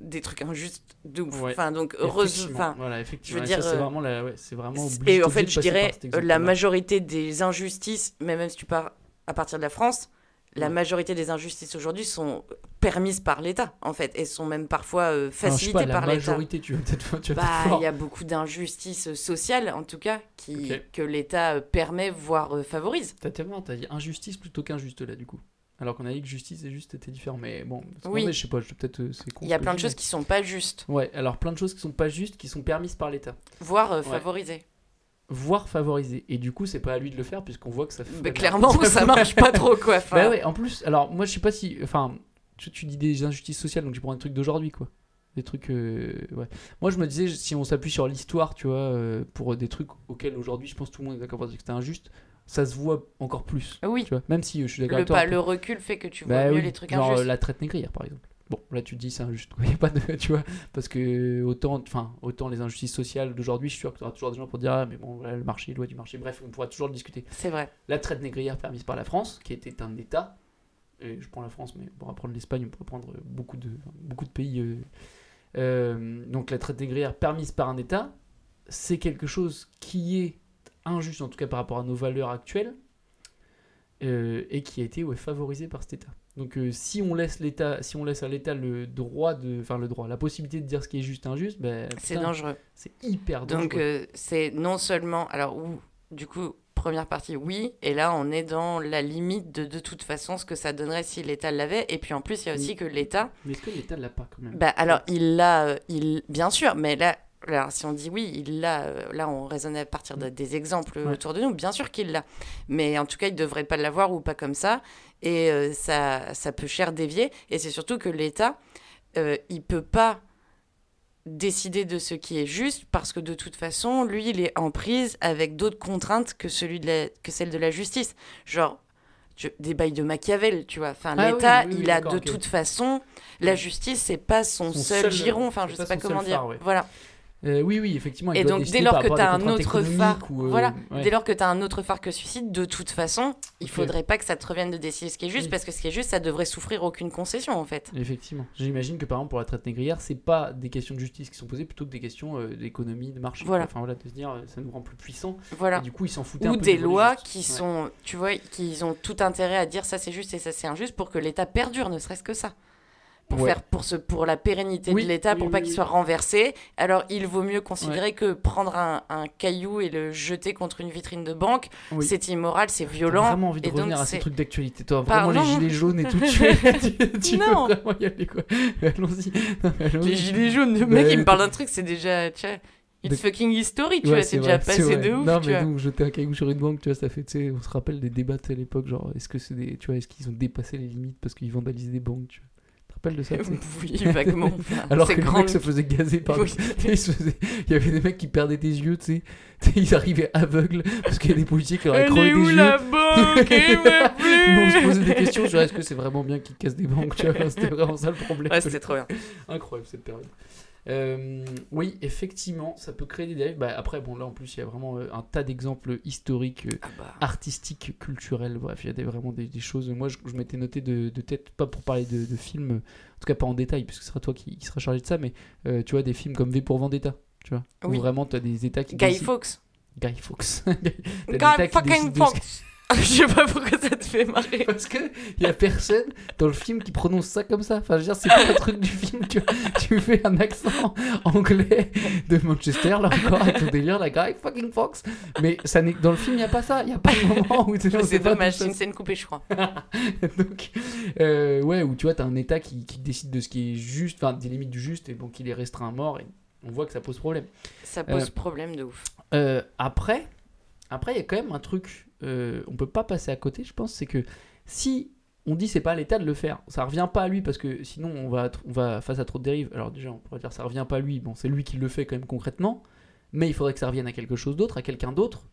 des trucs injustes de ouf. Ouais. Enfin donc heureuse. Effectivement, Enfin, Voilà, effectivement. je veux dire, c'est euh, vraiment, la, ouais, c'est vraiment et en fait, je dirais la majorité des injustices, mais même si tu pars à partir de la France, la majorité des injustices aujourd'hui sont permises par l'État en fait et sont même parfois euh, je sais facilitées pas, la par l'État. majorité, tu vas peut-être Bah, il y a beaucoup d'injustices sociales, en tout cas, qui, que l'État euh, permet, voire euh, favorise. T'as tellement, t'as dit injustice plutôt qu'injuste là, du coup. Alors qu'on a dit que justice et juste étaient différents. Mais bon, Oui. vrai, je sais pas, je peut-être euh, c'est con. Il y a plein de choses qui sont pas justes, Ouais, alors plein de choses qui sont pas justes, qui sont permises par l'État. voire euh, favorisées. Voire favorisées. Et du coup, c'est pas à lui de le faire, puisqu'on voit que ça fait. Mais clairement, ça marche pas trop, quoi. Enfin, Bah ouais, en plus, alors moi je sais pas si. Enfin, tu, tu dis des injustices sociales, donc tu prends un truc d'aujourd'hui, quoi. Des trucs. euh, ouais. Moi je me disais, si on s'appuie sur l'histoire, tu vois, euh, pour des trucs auxquels aujourd'hui je pense tout le monde est d'accord pour dire que c'était injuste, ça se voit encore plus. Oui, Tu vois, même si euh, je suis d'accord le, avec toi. pas, le recul fait que tu vois Bah mieux oui, les trucs genre injustes. la traite négrière par exemple. Bon, là tu te dis c'est injuste, quoi. Y a pas de, tu vois, parce que autant, enfin, autant les injustices sociales d'aujourd'hui, je suis sûr que tu auras toujours des gens pour dire ah mais bon, voilà, le marché, loi du marché, bref, on pourra toujours le discuter. C'est vrai. La traite négrière permise par la France, qui était un État, et je prends la France, mais on pourra prendre l'Espagne, on pourrait prendre beaucoup de, beaucoup de pays. euh, euh, donc la traite négrière permise par un État, c'est quelque chose qui est injuste, en tout cas par rapport à nos valeurs actuelles, euh, et qui a été ouais, favorisé par cet État. Donc euh, si on laisse l'État, si on laisse à l'État le droit de, enfin le droit, la possibilité de dire ce qui est juste injuste, ben, C'est dangereux. c'est hyper dangereux. Donc, euh, c'est non seulement. Alors, ou, du coup, première partie, oui. Et là, on est dans la limite de, de toute façon ce que ça donnerait si l'État l'avait. Et puis, en plus, il y a aussi que l'État. Mais est-ce que l'État l'a pas quand même? Bah, alors, il l'a, euh, il, bien sûr, mais là, alors, si on dit oui, il l'a, euh, là, on raisonne à partir de- des exemples Ouais. autour de nous, bien sûr qu'il l'a. Mais en tout cas, il ne devrait pas l'avoir ou pas comme ça. Et euh, ça, ça peut cher dévier. Et c'est surtout que l'État, euh, il peut pas décider de ce qui est juste parce que de toute façon, lui, il est en prise avec d'autres contraintes que, celui de la, que celle de la justice. Genre, je- des bails de Machiavel, tu vois. Enfin, Ah l'État, oui, oui, il a de toute façon, la justice, c'est pas son, Son seul, seul- giron. Enfin, je sais pas comment dire. phare, ouais. Voilà. Euh, oui, oui, effectivement. Et donc, décider dès lors que tu as des un autre phare, ou, euh, voilà, ouais. dès lors que tu as un autre phare que celui-ci, de toute façon, il Ok. faudrait pas que ça te revienne de décider ce qui est juste, Oui. parce que ce qui est juste, ça devrait souffrir aucune concession, en fait. Effectivement. J'imagine que par exemple pour la traite négrière, c'est pas des questions de justice qui sont posées plutôt que des questions euh, d'économie, de marché. Voilà. Enfin voilà, de se dire euh, ça nous rend plus puissants. Voilà. Et du coup, ils s'en foutaient un Ou peu des du volet lois qui Ouais. sont, tu vois, qui ont tout intérêt à dire ça c'est juste et ça c'est injuste pour que l'État perdure, ne serait-ce que ça. Pour, Ouais. faire, pour, ce, pour la pérennité Oui, de l'État, oui, pour oui, pas qu'il soit renversé. Alors il vaut mieux considérer que prendre un, un caillou et le jeter contre une vitrine de banque, c'est immoral, c'est violent. vraiment envie de et donc revenir à ces trucs d'actualité. Toi, vraiment Pardon les gilets jaunes et tout. Tu, tu, tu Non. veux vraiment y aller quoi Allons-y. Les gilets jaunes, le mec il me parle d'un truc, c'est déjà. Tu vois, it's De- fucking history, tu Ouais, vois, c'est déjà passé de ouf, Non, tu mais vois. nous, jeter un caillou sur une banque, tu vois, ça fait, tu sais, on se rappelle des débats à l'époque, genre, est-ce que c'est des, tu vois, est-ce qu'ils ont dépassé les limites parce qu'ils vandalisaient des banques, tu vois. Rappelles de ça Oui, vaguement. Alors que grand. mec se faisait gazer par. Oui. Il y avait des mecs qui perdaient des yeux, tu sais. Ils arrivaient aveugles parce qu'il y a des policiers qui auraient Elle crevé des où yeux. la banque? On se posait des questions sur est-ce que c'est vraiment bien qu'ils cassent des banques, tu vois. C'était vraiment ça le problème. Ouais, c'était trop bien. Incroyable cette période. Euh, oui, effectivement, ça peut créer des dérives. Bah, après, bon, là en plus, il y a vraiment euh, un tas d'exemples historiques, euh, Ah bah. artistiques, culturels. Bref, il y a des, vraiment des, des choses. Moi, je, je m'étais noté de, de tête, pas pour parler de, de films, en tout cas pas en détail, puisque ce sera toi qui, qui sera chargé de ça, mais euh, tu vois, des films comme V pour Vendetta, tu vois. Où Oui. vraiment, tu as des États qui. Guy décident- Fawkes. Guy Fawkes. Guy fucking Fawkes. Je sais pas pourquoi ça te fait marrer. Parce que y a personne dans le film qui prononce ça comme ça. Enfin, je veux dire, c'est pas le truc du film. Tu, tu fais un accent anglais de Manchester, là encore, avec ton délire, la guy fucking Fox. Mais ça n'est dans le film, il y a pas ça. Il y a pas de moment où tu C'est dommage, c'est une scène coupée, je crois. Donc, euh, ouais, où tu vois, t'as un État qui, qui décide de ce qui est juste, enfin, des limites du juste, et donc il est restreint à mort, et on voit que ça pose problème. Ça pose Euh, problème de ouf. Euh, après, après, il y a quand même un truc, euh, on peut pas passer à côté, je pense, c'est que si on dit c'est pas à l'État de le faire, ça revient pas à lui parce que sinon on va, on va face à trop de dérives. Alors déjà, on pourrait dire ça revient pas à lui, bon, c'est lui qui le fait quand même concrètement, mais il faudrait que ça revienne à quelque chose d'autre, à quelqu'un d'autre.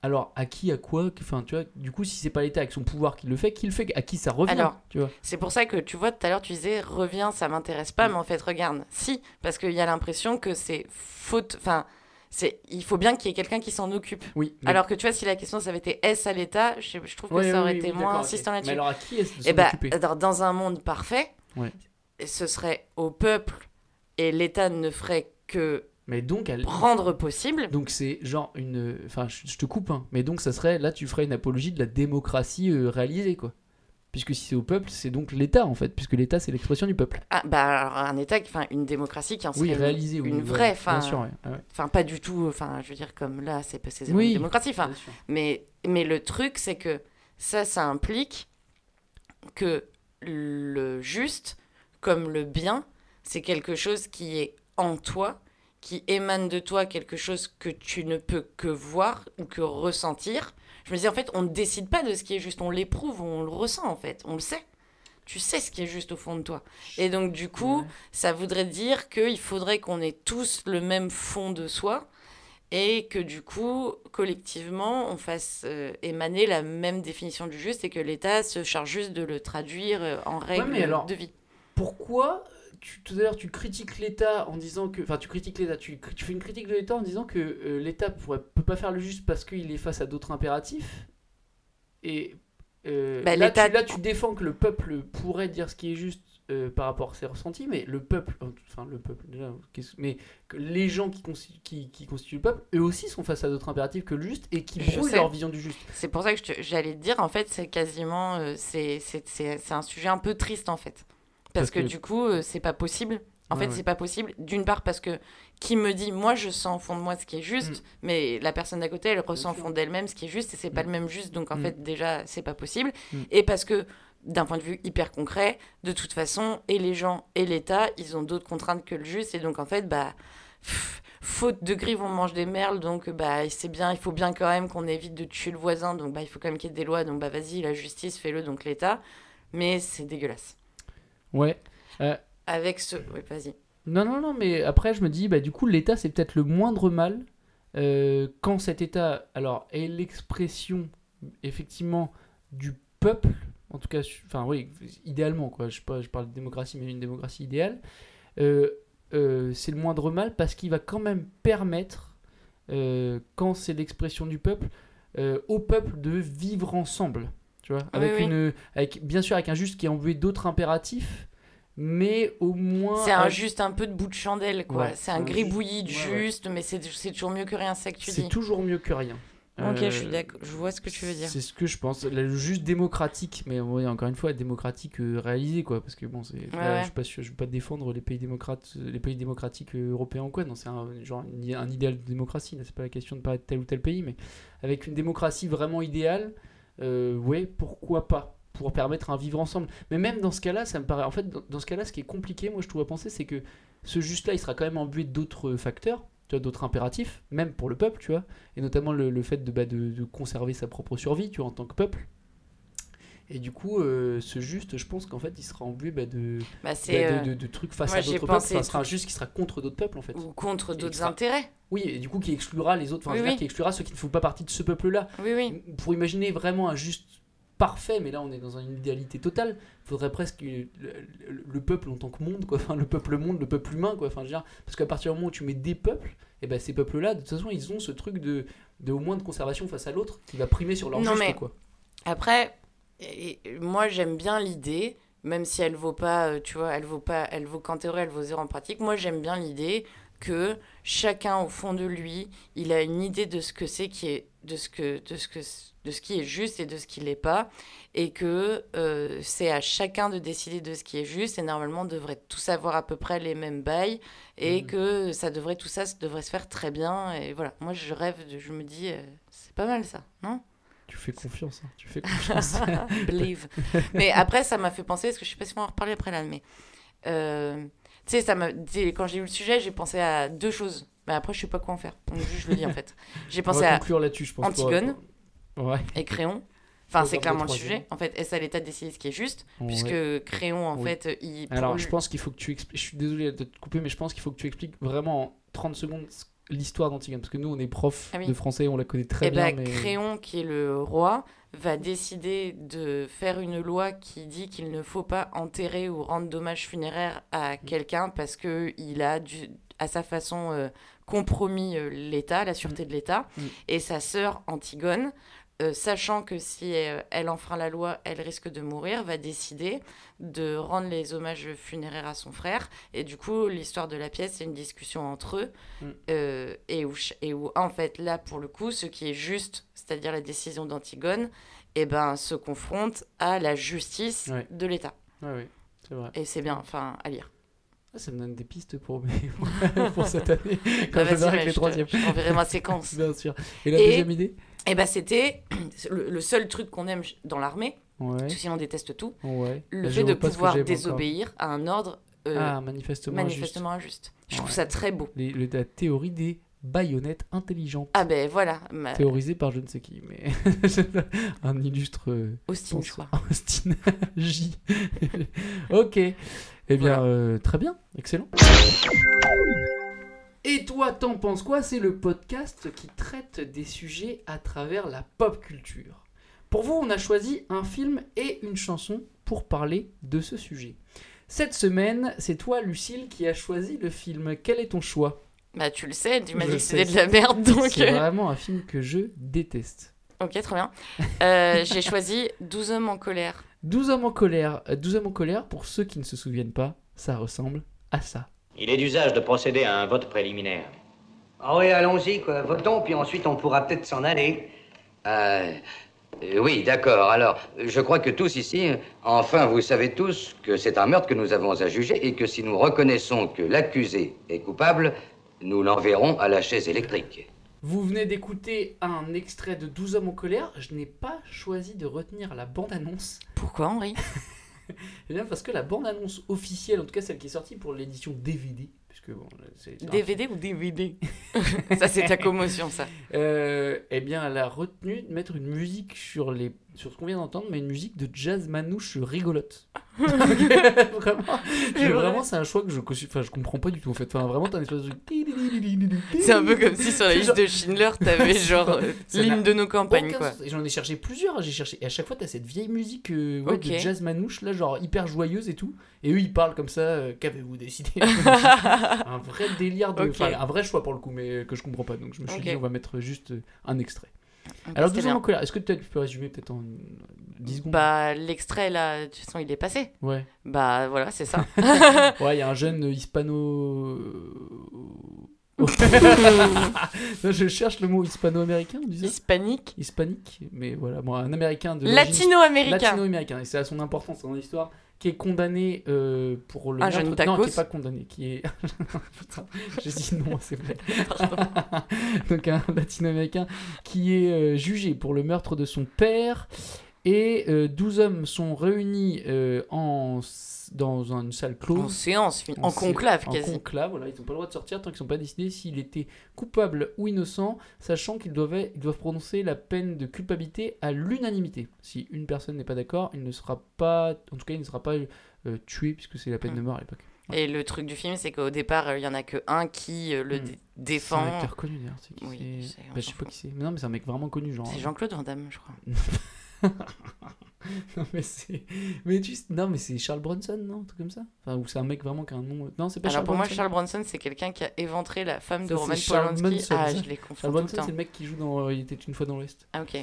Alors à qui, à quoi, enfin tu vois, du coup si c'est pas l'État avec son pouvoir qui le fait, qui le fait, à qui ça revient, Alors, tu vois. C'est pour ça que tu vois, tout à l'heure, tu disais reviens, ça m'intéresse pas, Mm. mais en fait, regarde. Si, parce qu'il y a l'impression que c'est faute. Enfin, c'est il faut bien qu'il y ait quelqu'un qui s'en occupe. Oui. mais- Alors que tu vois, si la question ça avait été est-ce à l'État, je, je trouve que ça aurait oui, été oui, moins insistant Mais là-dessus. alors à qui est-ce de bah, occuper? dans, un monde parfait, Ouais. ce serait au peuple et l'État ne ferait que Mais donc, elle... rendre possible. Donc c'est genre une... Enfin, je, je te coupe, hein, mais donc ça serait... Là, tu ferais une apologie de la démocratie euh, réalisée, quoi. Puisque si c'est au peuple, c'est donc l'État, en fait. Puisque l'État, c'est l'expression du peuple. Ah, bah, alors, un État, enfin, une démocratie qui en serait Oui, une- réalisée. une vraie. Enfin, ouais. ouais, pas du tout. Enfin, je veux dire, comme là, c'est c'est Oui. démocratie. Enfin. Mais, mais le truc, c'est que ça, ça implique que le juste, comme le bien, c'est quelque chose qui est en toi, qui émane de toi quelque chose que tu ne peux que voir ou que ressentir. Je me dis, en fait, on ne décide pas de ce qui est juste, on l'éprouve, on le ressent, en fait, on le sait. Tu sais ce qui est juste au fond de toi. Et donc, du coup, Ouais. ça voudrait dire qu'il faudrait qu'on ait tous le même fond de soi et que du coup, collectivement, on fasse euh, émaner la même définition du juste et que l'État se charge juste de le traduire euh, en règles mais alors- de vie. Pourquoi tu, tout à l'heure tu critiques l'État en disant que enfin tu critiques l'État tu, tu fais une critique de l'État en disant que euh, l'État pourrait peut pas faire le juste parce qu'il est face à d'autres impératifs et euh, Bah, là, tu, là tu défends que le peuple pourrait dire ce qui est juste euh, par rapport à ses ressentis mais le peuple enfin le peuple déjà mais que les gens qui, consti- qui, qui constituent le peuple eux aussi sont face à d'autres impératifs que le juste et qui brouillent leur vision du juste C'est pour ça que j'allais te dire, en fait, c'est quasiment. c'est un sujet un peu triste, en fait. Parce, Parce que, que- du coup, euh, c'est pas possible. En Ouais, fait, ouais. c'est pas possible. D'une part, parce que qui me dit, moi, je sens au fond de moi ce qui est juste, mais la personne d'à côté, elle ressent au Mm. fond d'elle-même ce qui est juste, et c'est pas Mm. le même juste. Donc, en Mm. fait, déjà, c'est pas possible. Mm. Et parce que, d'un point de vue hyper concret, de toute façon, et les gens et l'État, ils ont d'autres contraintes que le juste. Et donc, en fait, bah. pff, Faute de grive, on mange des merles, donc bah c'est bien, il faut bien quand même qu'on évite de tuer le voisin, donc bah il faut quand même qu'il y ait des lois, donc bah vas-y, la justice, fais-le, donc l'État. Mais c'est dégueulasse. Ouais Avec ce. Oui, vas-y. Non, non, non, mais après, je me dis, bah, du coup, l'État, c'est peut-être le moindre mal euh, quand cet État, alors, est l'expression, effectivement, du peuple, en tout cas, enfin, oui, idéalement, quoi, je, sais pas, je parle de démocratie, mais une démocratie idéale, euh, euh, c'est le moindre mal parce qu'il va quand même permettre, euh, quand c'est l'expression du peuple, euh, au peuple de vivre ensemble, tu vois, avec oui. une, avec, bien sûr, avec un juste qui est embué d'autres impératifs, mais au moins... C'est un, juste un peu de bout de chandelle, quoi. Ouais, c'est un c'est gribouillis de juste- ouais, ouais. juste, mais c'est c'est toujours mieux que rien, c'est que tu C'est dis. toujours mieux que rien. Ok, Euh, je suis d'accord, je vois ce que tu veux dire. C'est ce que je pense. Le juste démocratique, mais encore une fois, démocratique euh, réalisé, quoi. Parce que bon, c'est, ouais. je je vais pas défendre les pays démocrates, les pays démocratiques euh, européens ou quoi. Non, c'est un, genre un idéal de démocratie. C'est pas la question de parler de tel ou tel pays, mais avec une démocratie vraiment idéale, euh, ouais, pourquoi pas? Pour permettre un vivre ensemble. Mais même dans ce cas-là, ça me paraît. En fait, dans, ce cas-là, ce qui est compliqué, moi, je trouve à penser, c'est que ce juste-là, il sera quand même embué d'autres facteurs, tu vois, d'autres impératifs, même pour le peuple, tu vois, et notamment le, fait de, bah, de, conserver sa propre survie, tu en tant que peuple. Et du coup, euh, ce juste, je pense qu'en fait, il sera embué bah, de, Bah, bah, euh, de, de- de trucs face moi, à d'autres peuples. Enfin, ce sera un juste qui sera contre d'autres peuples, en fait. Ou contre d'autres intérêts. Oui, et du coup, qui exclura les autres, enfin, Oui, oui. qui exclura ceux qui ne font pas partie de ce peuple-là. Oui, oui. Pour imaginer vraiment un juste parfait, mais là on est dans une idéalité totale, il faudrait presque le, le- le peuple en tant que monde, quoi. Enfin, le peuple monde, le peuple humain, quoi. Enfin, je veux dire, parce qu'à partir du moment où tu mets des peuples, et ben ces peuples-là, de toute façon, ils ont ce truc de, de au moins de conservation face à l'autre qui va primer sur leur Non, juste, mais- quoi. Après, et- moi j'aime bien l'idée, même si elle vaut pas, euh, tu vois, elle vaut pas, elle vaut qu'en théorie, elle vaut zéro en pratique. Moi j'aime bien l'idée que chacun au fond de lui, il a une idée de ce que c'est qui est, de ce que, de ce que, de ce qui est juste et de ce qui l'est pas, et que euh, c'est à chacun de décider de ce qui est juste. Et normalement, on devrait tous avoir à peu près les mêmes bails, et Mhm. que ça devrait, tout ça, ça devrait se faire très bien. Et voilà, moi je rêve, de, je me dis, euh, c'est pas mal ça, non? Tu fais confiance, hein. tu fais confiance. Believe. mais après, ça m'a fait penser, parce que je sais pas si on va en reparler après là, mais. euh, tu sais, Quand j'ai eu le sujet, j'ai pensé à deux choses. Mais après, je sais pas quoi en faire. Donc, je le dis en fait. J'ai pensé à conclure là-dessus, je pense. pour- Antigone. Ouais. et Créon. Enfin, c'est clairement le sujet. En fait, est-ce à l'État de décider ce qui est juste Ouais. Puisque Créon, en Oui. fait, il. pour Alors, je pense qu'il faut que tu expliques. Je suis désolé de te couper, mais je pense qu'il faut que tu expliques vraiment en 30 secondes ce- l'histoire d'Antigone. Parce que nous, on est prof Ah oui. de français, on la connaît très Eh bien. ben, mais... Créon, qui est le roi, va décider de faire une loi qui dit qu'il ne faut pas enterrer ou rendre dommage funéraire à Mm. quelqu'un parce que il a, à sa façon, euh, compromis euh, l'État, la sûreté de l'État. Mm. Et sa sœur Antigone, euh, sachant que si euh, elle enfreint la loi, elle risque de mourir, va décider de rendre les hommages funéraires à son frère. Et du coup, l'histoire de la pièce, c'est une discussion entre eux. Mm. euh, et, où, et où, en fait, là, pour le coup, ce qui est juste, c'est-à-dire la décision d'Antigone, eh ben, se confronte à la justice Ouais. de l'État. Ouais, ouais, c'est vrai. Et c'est bien, enfin, à lire. Ah, ça me donne des pistes pour, pour cette année. Quand Bah, je verrai avec les je te- troisièmes. Je t'enverrai ma séquence. Bien sûr. Et la Et- deuxième idée? Et ben, c'était le, le seul truc qu'on aime dans l'armée, Ouais. parce que sinon on déteste tout, Ouais. le Je fait de pouvoir encore. désobéir à un ordre euh, Ah, manifestement. manifestement injuste. Je trouve ça très beau. Les- la théorie des baïonnettes intelligentes. Ah ben voilà, ma- Théorisée par je ne sais qui, mais un illustre euh, Austin, je penseur. crois. Austin J. ok. Eh bien, Voilà. euh, très bien. Excellent. Et toi, t'en penses quoi? C'est le podcast qui traite des sujets à travers la pop culture. Pour vous, on a choisi un film et une chanson pour parler de ce sujet. Cette semaine, c'est toi, Lucille, qui a choisi le film. Quel est ton choix? Bah tu le sais, tu m'as dit que c'était sais. de la merde, donc... C'est euh, vraiment un film que je déteste. Ok, très bien. Euh, J'ai choisi 12 hommes en colère. 12 hommes en colère. Euh, 12 hommes en colère, pour ceux qui ne se souviennent pas, ça ressemble à ça. Il est d'usage de procéder à un vote préliminaire. Ah oui, allons-y, quoi. Votons, puis ensuite on pourra peut-être s'en aller. Euh, oui, d'accord. Alors, je crois que tous ici, enfin, vous savez tous que c'est un meurtre que nous avons à juger et que si nous reconnaissons que l'accusé est coupable, nous l'enverrons à la chaise électrique. Vous venez d'écouter un extrait de 12 hommes en colère. Je n'ai pas choisi de retenir la bande-annonce. Pourquoi, Henri? bien, parce que la bande-annonce officielle, en tout cas celle qui est sortie pour l'édition DVD, puisque bon, c'est DVD ou DVD Ça, c'est ta commotion, ça. Euh, eh bien, elle a retenu de mettre une musique sur, les, sur ce qu'on vient d'entendre, mais une musique de jazz manouche rigolote. vraiment, C'est vrai. vraiment c'est un choix que je, enfin, je comprends pas du tout en fait. Enfin, vraiment, t'as un espèce de. C'est un peu comme si sur la liste genre- de Schindler, t'avais genre euh, n'a de nos campagnes, quoi. Et j'en ai cherché plusieurs, j'ai cherché. Et à chaque fois, t'as cette vieille musique euh, ouais, de jazz manouche, là, genre hyper joyeuse et tout. Et eux, ils parlent comme ça. euh, Qu'avez-vous décidé? Un vrai délire de. Enfin, un vrai choix pour le coup, mais que je comprends pas. Donc je me suis dit, on va mettre juste un extrait. Alors, c'était 12 ans en colère, est-ce que peut-être tu peux résumer peut-être en 10 secondes Bah, l'extrait, là, de toute façon, il est passé. Ouais. Bah, voilà, c'est ça. Ouais, il y a un jeune hispano. Non, je cherche le mot hispano-américain, on ça Hispanique. Hispanique, mais voilà, moi, un américain de. Latino-américain. Latino-américain, et c'est à son importance dans l'histoire, qui est condamné euh, pour le. Un meurtre- Non, qui est pas condamné, qui est. Putain, j'ai dit non, c'est vrai. Donc un latino-américain qui est euh, jugé pour le meurtre de son père Et euh, 12 hommes sont réunis euh, en, dans une salle close. En séance, en sé- conclave, en quasi. conclave, voilà, ils n'ont pas le droit de sortir tant qu'ils n'ont pas décidé s'il était coupable ou innocent, sachant qu'ils doivent, ils doivent prononcer la peine de culpabilité à l'unanimité. Si une personne n'est pas d'accord, il ne sera pas, en tout cas, il ne sera pas euh, tué puisque c'est la peine de mort à l'époque. Et le truc du film, c'est qu'au départ, euh, il y en a que un qui le Hmm. dé- C'est défend. un acteur connu d'ailleurs. Oui, bah, je sais pas qui c'est. Mais non, mais c'est un mec vraiment connu, genre. C'est Jean-Claude Van Damme, je crois. non mais c'est, mais tu, non mais c'est Charles Bronson, non, un truc comme ça? Enfin, ou c'est un mec vraiment qui a un nom. Non, c'est pas Alors Charles pour moi, Bronson. Charles Bronson, c'est quelqu'un qui a éventré la femme de Roman Polanski. Ah, je les confonds Charles Bronson, c'est le mec qui joue dans euh, Il était une fois dans l'Ouest. Ah ok.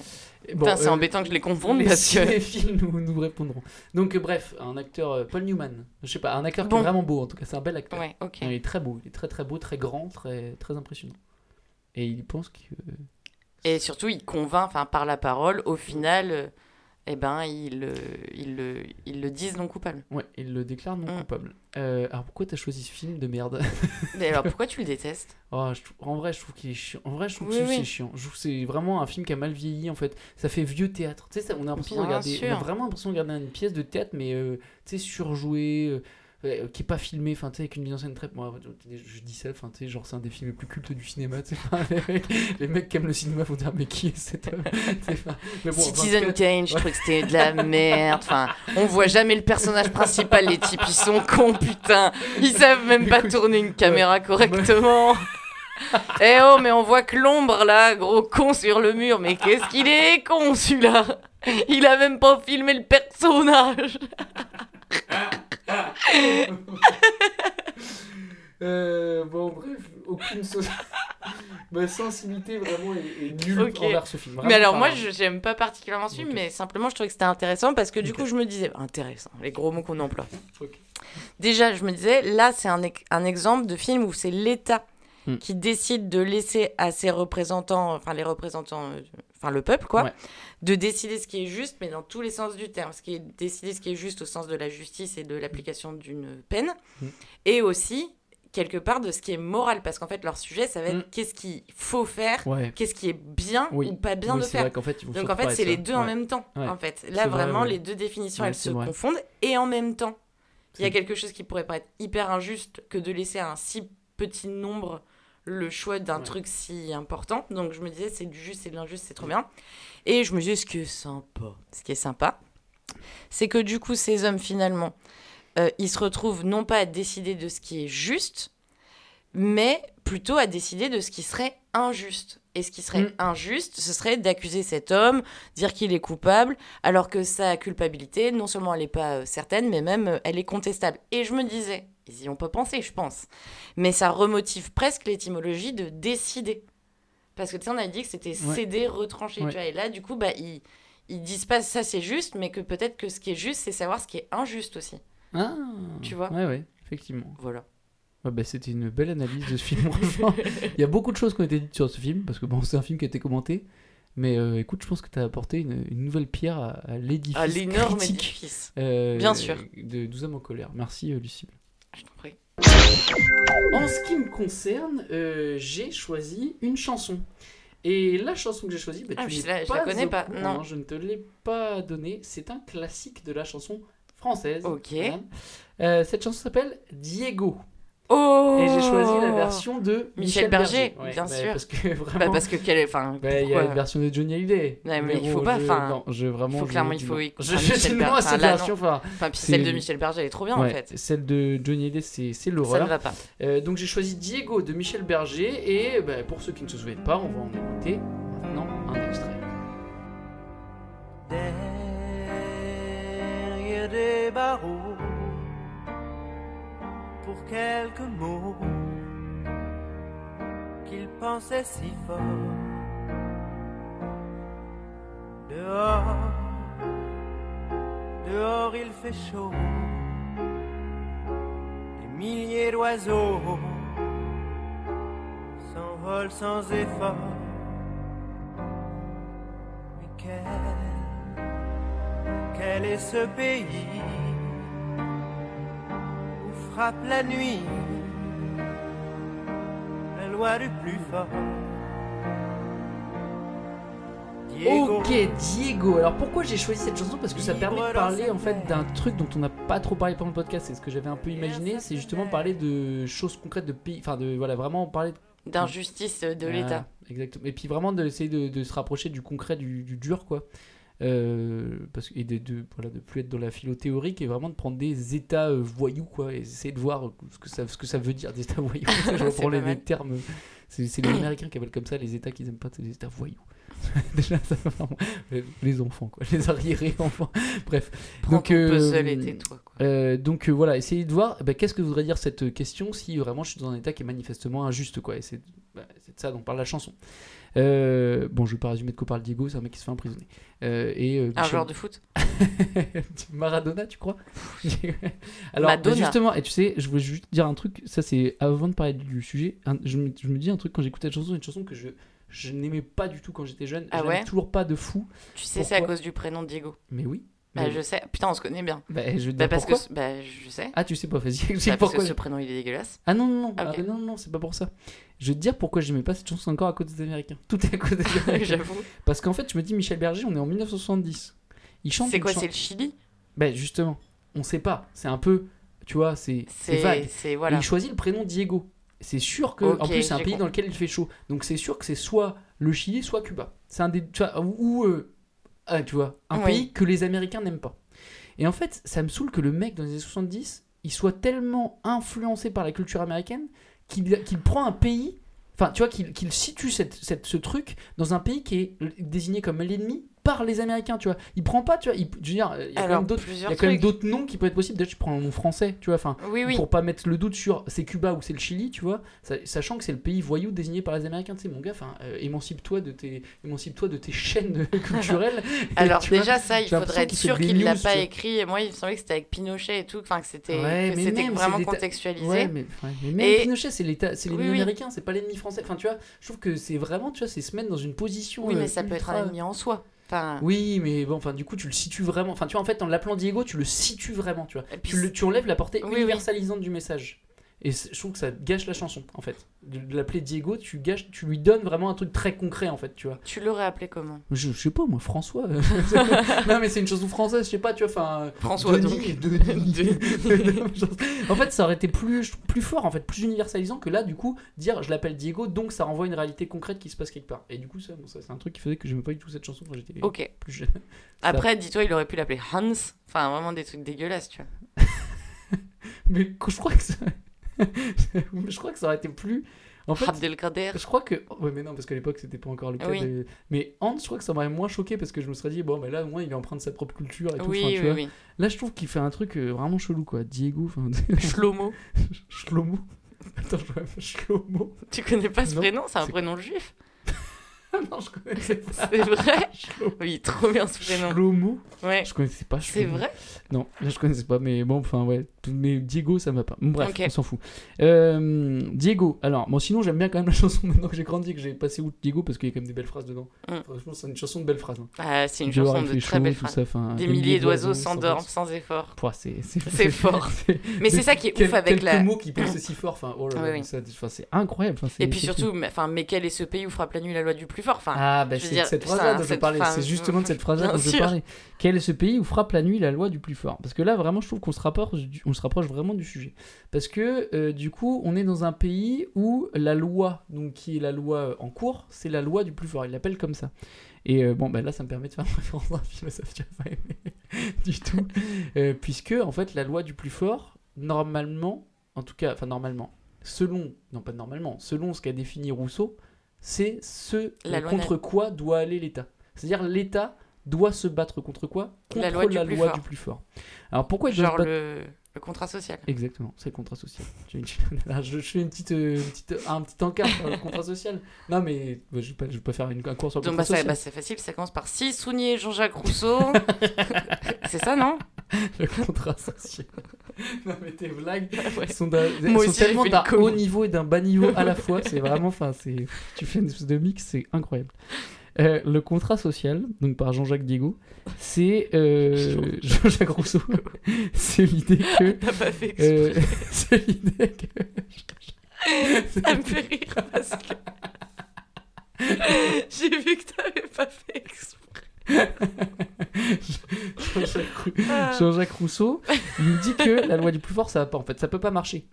Putain, c'est euh, embêtant que je les confonde les parce que... cinéphiles nous, nous répondront. Donc euh, bref, un acteur, euh, Paul Newman, je sais pas, un acteur qui Bon. est vraiment beau en tout cas, c'est un bel acteur. Ouais, ok. Il est très beau, il est très très beau, très grand, très, très impressionnant. Et il pense que... Et surtout, il convainc, enfin par la parole, au final, euh, eh ben, ils le, ils le, ils le disent non coupable. Ouais, il le déclare non Mm. coupable. Euh, alors pourquoi t'as choisi ce film de merde? Mais alors pourquoi tu le détestes? Oh, je en vrai, je trouve qu'il est chiant. En vrai, je trouve Oui, que oui. c'est chiant. Je trouve que c'est vraiment un film qui a mal vieilli en fait. Ça fait vieux théâtre. Tu sais, ça- on a l'impression de Bien regarder. On a sûr. vraiment l'impression de regarder une pièce de théâtre, mais euh, tu sais, surjouée, euh, euh, qui est pas filmée. Enfin, tu sais, avec une mise en scène très. Moi, je, dis ça, enfin, tu sais, genre, c'est un des films les plus cultes du cinéma. tu sais. Les, mecs, qui aiment le cinéma vont dire, mais qui est cet homme bon, Citizen Kane, je trouvais que c'était de la merde. Enfin, on voit jamais le personnage principal. Les types, ils sont cons, putain. Ils savent même pas tourner une caméra correctement. Eh oh, mais on voit que l'ombre là, gros con sur le mur. Mais qu'est-ce qu'il est con celui-là? Il a même pas filmé le personnage. Euh, bon, bref, aucune so- Ma sensibilité vraiment est, est nulle envers ce film. Mais alors enfin, moi, je j'aime pas particulièrement ce film, mais simplement je trouvais que c'était intéressant parce que du coup, je me disais intéressant, les gros mots qu'on emploie. Déjà, je me disais là, c'est un exemple de film où c'est l'État Hmm. qui décide de laisser à ses représentants, enfin les représentants, euh, enfin le peuple quoi, Ouais. de décider ce qui est juste, mais dans tous les sens du terme, ce qui est décider ce qui est juste au sens de la justice et de l'application d'une peine, Hmm. et aussi quelque part de ce qui est moral, parce qu'en fait leur sujet, ça va être Hmm. qu'est-ce qu'il faut faire, Ouais. qu'est-ce qui est bien Oui. ou pas bien Oui, de faire. fait, Donc en fait, c'est les deux en même temps. Ouais. En fait, là vrai, vraiment, les deux définitions, elles se vrai. confondent. Et en même temps, il y a quelque chose qui pourrait paraître hyper injuste que de laisser à un si petit nombre le choix d'un truc si important. Donc je me disais, c'est du juste et de l'injuste, c'est trop bien. Et je me disais, ce qui est sympa, ce qui est sympa, c'est que du coup, ces hommes, finalement, euh, ils se retrouvent non pas à décider de ce qui est juste, mais plutôt à décider de ce qui serait injuste. Et ce qui serait Mm. injuste, ce serait d'accuser cet homme, dire qu'il est coupable, alors que sa culpabilité, non seulement elle n'est pas euh, certaine, mais même euh, elle est contestable. Et je me disais, ils y ont pas pensé, je pense, mais ça remotive presque l'étymologie de décider. Parce que tu sais, on a dit que c'était Ouais. céder, retrancher, Ouais. tu vois, et là, du coup, bah, ils, ils disent pas ça c'est juste, mais que peut-être que ce qui est juste, c'est savoir ce qui est injuste aussi. Ah, Tu vois Ouais, ouais, effectivement. Voilà. Ouais, bah, C'était une belle analyse de ce film, franchement. Il y a beaucoup de choses qui ont été dites sur ce film, parce que bon, c'est un film qui a été commenté. Mais euh, écoute, je pense que tu as apporté une, une nouvelle pierre à, à l'édifice. À l'énorme critique, édifice. euh, Bien sûr. De 12 hommes en colère. Merci, euh, Lucille. Je t'en prie. En ce qui me concerne, euh, j'ai choisi une chanson. Et la chanson que j'ai choisie, bah, Ah, tu je la- je la connais pas, non. hein, je ne te l'ai pas donnée. C'est un classique de la chanson française. Ok. Euh, cette chanson s'appelle Diego. Oh Et j'ai choisi la version de Michel Berger, Ouais, bien bah, sûr. Parce que vraiment. Bah parce que quelle est... Enfin, bah, il y a une version de Johnny Hallyday. Ouais, mais il bon, faut pas, je- enfin, Non, je vraiment. il faut je clairement, il faut non. écouter Je, je non à Enfin, cette là, non. version. Enfin, Enfin, puis celle de Michel Berger, elle est trop bien, en fait. Celle de Johnny Hallyday, c'est c'est Ça l'horreur. ne va pas. Euh, donc j'ai choisi Diego de Michel Berger et bah, pour ceux qui ne se souviennent pas, on va en écouter maintenant un extrait. derrière des barreaux pour quelques mots qu'il pensait si fort. Dehors, dehors il fait chaud, des milliers d'oiseaux s'envolent sans effort. Mais quel, quel est ce pays frappe la nuit la loi du plus fort Diego. Ok, Diego. Alors pourquoi j'ai choisi cette chanson? Parce que ça permet de parler en fait d'un truc dont on n'a pas trop parlé pendant le podcast. C'est ce que j'avais un peu imaginé. C'est justement parler de choses concrètes de pays. Enfin, de voilà, vraiment parler D'injustice de l'État. Ah, exactement. Et puis vraiment d'essayer de, de se rapprocher du concret, du, du dur, quoi. Euh, parce, et de, de, voilà, de plus être dans la philo théorique et vraiment de prendre des états euh, voyous, quoi. Et essayer de voir ce que ça, ce que ça veut dire, des états voyous. Je reprends les, termes. C'est les Américains qui appellent comme ça les états qu'ils aiment pas, c'est des états voyous. Déjà, ça vraiment- les enfants, quoi. Les arriérés enfants. Bref. Donc, euh, puzzle tais-toi, quoi. euh, donc euh, voilà, essayez de voir bah, qu'est-ce que voudrait dire cette question si vraiment je suis dans un état qui est manifestement injuste, quoi. Et c'est bah, c'est de ça dont parle la chanson. Euh, bon, je vais pas résumer de quoi parle Diego, c'est un mec qui se fait emprisonner. Euh, et, euh, Un Michel- joueur de foot Maradona, tu crois Alors, Madonna. justement, et tu sais, je voulais juste dire un truc, ça c'est avant de parler du sujet, un- je, me, je me dis un truc quand j'écoutais cette chanson, une chanson que je, je n'aimais pas du tout quand j'étais jeune, Ah ouais toujours pas de fou. Tu sais, c'est à cause du prénom de Diego. Mais oui. Bah, je sais. Putain, on se connaît bien. Bah, je Bah, parce pourquoi. que. Bah, je sais. Ah, tu sais pas, vas-y, Bah, parce pourquoi. que ce prénom, il est dégueulasse. Ah non, non, non, Ah, ah, non, non, c'est pas pour ça. Je vais te dire pourquoi j'aimais pas cette chanson encore à cause des Américains. Tout est à cause des Américains. J'avoue. Parce qu'en fait, je me dis, Michel Berger, on est en 1970. Il chante. C'est quoi C'est le Chili? Ben justement, on sait pas. C'est un peu, tu vois, c'est vague. voilà. Et il choisit le prénom Diego. C'est sûr que, en plus, c'est un pays compris. dans lequel il fait chaud. Donc c'est sûr que c'est soit le Chili, soit Cuba. C'est un des, ou, euh, ah, tu vois, un Oui. pays que les Américains n'aiment pas. Et en fait, ça me saoule que le mec dans les années 70, il soit tellement influencé par la culture américaine qu'il prend un pays, enfin, tu vois, qu'il qu'il situe cette, cette- ce truc dans un pays qui est désigné comme l'ennemi par les Américains, tu vois. Il prend pas, tu vois, il, je veux dire, il y a quand Alors, même d'autres- quand même noms qui peuvent être possibles. D'ailleurs, tu prends un nom français, tu vois, enfin, Oui, oui. pour pas mettre le doute sur c'est Cuba ou c'est le Chili, tu vois, sa- sachant que c'est le pays voyou désigné par les Américains, tu sais, mon gars, enfin, euh, émancipe-toi de tes, émancipe-toi de tes chaînes culturelles. Et Alors vois, déjà ça, il faudrait être sûr qu'il l'a pas écrit. Et moi, il me semblait que c'était avec Pinochet et tout, enfin que c'était Ouais, c'était vraiment contextualisé. Ouais, mais, ouais, mais même Et- Pinochet, c'est l'État, c'est l'ennemi oui. américain, c'est pas l'ennemi français. Enfin, tu vois, je trouve que c'est vraiment, tu vois, c'est se mettre dans une position. Oui, mais euh, ça peut être un ennemi en soi. Enfin, Oui, mais bon, enfin, du coup, tu le situes vraiment. Enfin, tu vois, en fait, en l'appelant Diego, tu le situes vraiment, tu vois. Et puis Tu, le- tu enlèves la portée Oui, oui. universalisante du message. Et je trouve que ça gâche la chanson, en fait. De, de l'appeler Diego, tu, gâches, tu lui donnes vraiment un truc très concret, en fait, tu vois. tu l'aurais appelé comment? Je, je sais pas, moi, François. non, mais c'est une chanson française, je sais pas, tu vois, enfin. François, Denis, donc. Denis. en fait, ça aurait été plus, plus fort, en fait, plus universalisant que là, du coup, dire je l'appelle Diego, donc ça renvoie une réalité concrète qui se passe quelque part. Et du coup, ça, bon, ça c'est un truc qui faisait que j'aimais pas du tout cette chanson quand j'étais Ok. plus jeune. Après, dis-toi, il aurait pu l'appeler Hans. Enfin, vraiment des trucs dégueulasses, tu vois. Mais que- je crois que ça. je crois que ça aurait été plus. En fait, Abdelkader. je crois que. Ouais, mais non, parce qu'à l'époque, c'était pas encore le cas. Oui. de- Mais Hans, je crois que ça m'aurait moins choqué parce que je me serais dit, bon, mais là, au moins, il est empreint de sa propre culture et tout. Oui, enfin, tu oui, vois. oui. Là, je trouve qu'il fait un truc euh, vraiment chelou, quoi. Diego, enfin. Shlomo. Shlomo. Attends, je vois Shlomo. Tu connais pas ce Non, prénom? C'est un c'est- prénom juif. non, je connaissais pas. C'est vrai? Oui, trop bien ce prénom. Shlomo? Ouais. Je connaissais pas. C'est Shlomo. vrai? Non, là, je connaissais pas, mais bon, enfin, ouais. Mais Diego, ça m'a pas. Bon, bref, on s'en fout. Euh, Diego, alors, moi, sinon, j'aime bien quand même la chanson maintenant que j'ai grandi que j'ai passé outre Diego parce qu'il y a quand même des belles phrases dedans. Mm. Franchement, c'est une chanson de belles phrases. hein. Ah, c'est une Dehors, chanson de très chaud, belles phrases. ça, Des milliers d'oiseaux s'endorment sans sans effort. C'est fort. Mais c'est ça qui est quel- ouf avec la- mots qui poussent si fort. Enfin, oh Oui, c'est incroyable. Et puis surtout, mais, enfin, mais quel est ce pays où frappe la nuit la loi du plus fort enfin, Ah, bah c'est dire, cette ça, phrase-là dont je cette- parlais. enfin, C'est justement de cette phrase-là dont je parlais. Quel est ce pays où frappe la nuit la loi du plus fort Parce que là, vraiment, je trouve qu'on se rapproche, du- on se rapproche vraiment du sujet. Parce que euh, du coup, on est dans un pays où la loi, donc qui est la loi euh, en cours, c'est la loi du plus fort. Il l'appelle comme ça. Et euh, bon, bah là, ça me permet de faire une référence à un philosophe que pas aimé du tout. Euh, puisque, en fait, la loi du plus fort, normalement, en tout cas, enfin, normalement, selon, non pas normalement, selon ce qu'a défini Rousseau, c'est ce La loi contre quoi doit aller l'État. C'est-à-dire, l'État doit se battre contre quoi Contre La loi du plus fort. du plus fort. Alors, pourquoi il doit Genre se battre le, le contrat social. Exactement, c'est le contrat social. Là, je, fais une petite, euh, une petite, un petit encart sur le contrat social. Non, mais bah, je vais pas, je vais pas faire une, un cours sur le Donc contrat bah, social. bah, c'est facile, ça commence par Si Sounier Jean-Jacques Rousseau. c'est ça, non le contrat social. non, mais tes blagues Ouais. sont, tellement d'un haut niveau et d'un bas niveau à la fois. C'est vraiment, enfin, tu fais une espèce de mix, c'est incroyable. Euh, le contrat social, donc par Jean-Jacques Diego, c'est euh, Jean-Jacques Rousseau. c'est l'idée que. T'as pas fait euh, exprès. c'est l'idée que. Ça me fait rire parce que. J'ai vu que t'avais pas fait exprès. Jean-Jacques Rou-. Jean-Jacques Rousseau, il me dit que la loi du plus fort, ça va pas. En fait, ça peut pas marcher.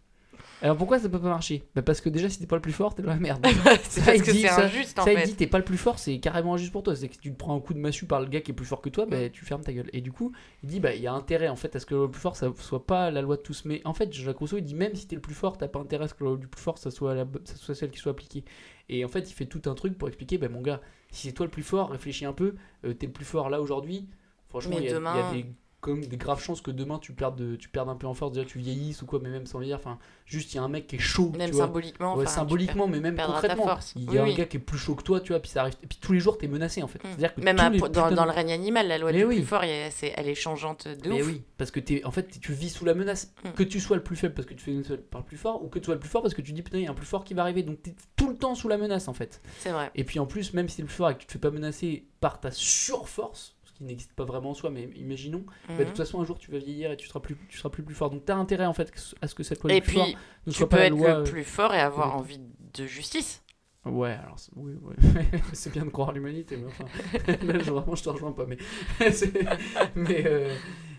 Alors pourquoi ça peut pas marcher? Bah Parce que déjà, si t'es pas le plus fort, t'es dans la merde. C'est Ça, parce il que dit- c'est ça- injuste, en ça, il fait. dit t'es pas le plus fort, c'est carrément injuste pour toi. C'est que tu te prends un coup de massue par le gars qui est plus fort que toi, bah, tu fermes ta gueule. Et du coup, il dit bah il y a intérêt en fait à ce que le plus fort ça soit pas la loi de tous. Mais en fait, Jacques Rousseau il dit même si t'es le plus fort, t'as pas intérêt à ce que la loi du plus fort ça soit, la, ça soit celle qui soit appliquée. Et en fait, il fait tout un truc pour expliquer bah mon gars, si c'est toi le plus fort, réfléchis un peu, euh, t'es le plus fort là aujourd'hui. Franchement, il y, a- y des comme des graves chances que demain tu perdes, de, tu perdes un peu en force, déjà tu vieillisses ou quoi, mais même sans vieillir, enfin, juste il y a un mec qui est chaud. Même tu vois. symboliquement, Ouais, symboliquement, mais même concrètement. Il y Oui, a un oui. gars qui est plus chaud que toi, tu vois, puis ça arrive. Et puis tous les jours t'es menacé en fait. C'est-à-dire que Même à- dans, putains dans le règne animal, la loi Mais du oui. plus fort, elle est changeante de Mais ouf. oui, parce que t'es, en fait, tu vis sous la menace. Mm. Que tu sois le plus faible parce que tu fais une seule par le plus fort, ou que tu sois le plus fort parce que tu dis putain, il y a un plus fort qui va arriver. Donc t'es tout le temps sous la menace en fait. C'est vrai. Et puis en plus, même si t'es le plus fort et que tu te fais pas menacer par ta surforce, ce qui n'existe pas vraiment en soi, mais imaginons, bah, de Mhm. toute façon un jour tu vas vieillir et tu seras plus, tu seras plus, plus fort. Donc t'as intérêt en fait à ce que cette loi Et du plus fort ne tu soit peux pas la être loi, le euh, plus fort et avoir envie de justice. Ouais, alors c'est- oui, ouais. c'est bien de croire l'humanité, mais enfin, là je- vraiment je te rejoins pas, mais, euh,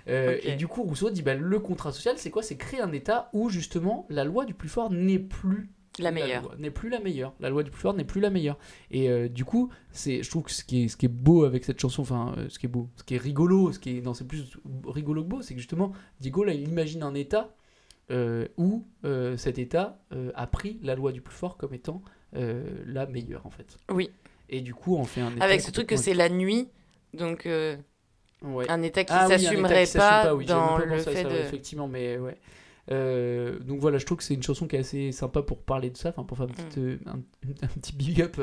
euh, et du coup Rousseau dit bah, le contrat social c'est quoi? C'est créer un État où justement la loi du plus fort n'est plus La meilleure. n'est plus la meilleure. La loi du plus fort n'est plus la meilleure. Et euh, du coup, c'est, je trouve que ce qui est, ce qui est beau avec cette chanson, enfin, euh, ce qui est beau, ce qui est rigolo, ce qui est, non, c'est plus rigolo que beau, c'est que justement, Diego, là, il imagine un État euh, où cet État a pris la loi du plus fort comme étant la meilleure, en fait. Oui. Et du coup, on fait un État Avec ce truc que c'est la nuit, donc Ouais. un État qui Ah oui, s'assumerait qui s'assume pas, oui, dans pas le fait ça, de. effectivement mais ouais Euh, donc voilà je trouve que c'est une chanson qui est assez sympa pour parler de ça enfin pour faire Mm. euh, un, un petit big up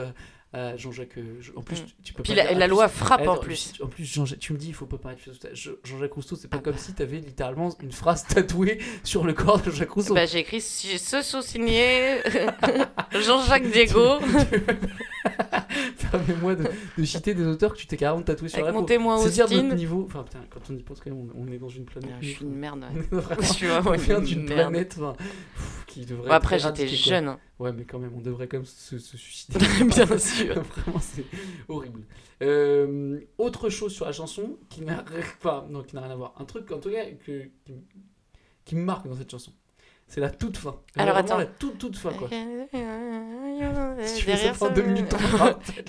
Jean-Jacques euh, en plus Mm. tu, peux Puis pas la- dire- la loi plus- frappe, en plus. en plus Jean-Jacques- tu me dis il faut pas parler de choses Je- Jean-Jacques Rousseau c'est pas comme si tu avais littéralement une phrase tatouée sur le corps de Jacques Rousseau Bah, j'ai écrit ce sous-signé Jean-Jacques Diego Permets-moi de, de citer des auteurs que tu t'es carrément tatoué sur Avec la mon peau. témoin C'est dire notre niveau. Enfin, putain, quand on y pense, on, on est dans une planète. Ah, je suis une merde, ouais. On est vraiment- Je suis vraiment on vient une planète enfin, pff, qui devrait. Bon, après, j'étais éradiquée, quoi. Ouais, mais quand même, on devrait quand même se, se suicider. Bien sûr. Vraiment, c'est horrible. Euh, autre chose sur la chanson qui n'a pas, non, qui n'a rien à voir. Un truc, en tout cas, que, qui, me marque dans cette chanson. C'est la toute fin. Alors, attends. la toute toute fin quoi. Si tu fais ça deux minutes.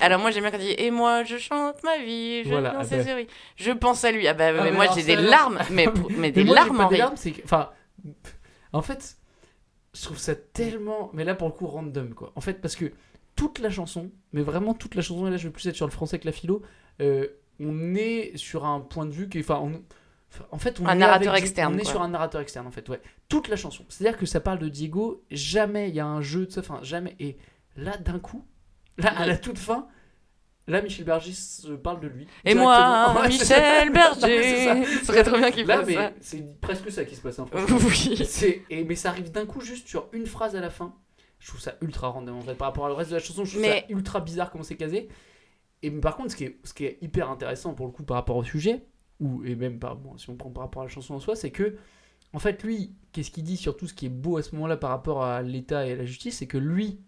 Alors moi j'aime bien quand il dit et moi je chante ma vie, je Voilà, danse ah bah. souris. Je pense à lui. Ah bah Ah, mais mais moi j'ai des larmes, mais, mais des moi, larmes en des larmes, c'est enfin, en fait, je trouve ça tellement, mais là pour le coup random quoi. En fait, parce que toute la chanson, mais vraiment toute la chanson, et là je vais plus être sur le français que la philo, euh, on est sur un point de vue qui, enfin, on- en fait, on Un est narrateur avec- externe, On est quoi. sur un narrateur externe en fait, ouais. Toute la chanson, c'est-à-dire que ça parle de Diego, jamais il y a un jeu de ça, enfin jamais. Et là d'un coup, là à la toute fin. Là, Michel Berger se parle de lui. Et moi. Michel Berger. Ce serait trop bien qu'il fasse mais ça. C'est presque ça qui se passe. Hein, Oui. Et, mais ça arrive d'un coup juste sur une phrase à la fin. Je trouve ça ultra random en fait. Par rapport au reste de la chanson, je trouve Mais- ça ultra bizarre comment c'est casé. Et mais par contre, ce qui, est, ce qui est hyper intéressant pour le coup par rapport au sujet, ou et même par, bon, si on prend par rapport à la chanson en soi, c'est que en fait lui, qu'est-ce qu'il dit sur tout ce qui est beau à ce moment-là par rapport à l'État et à la justice, c'est que lui,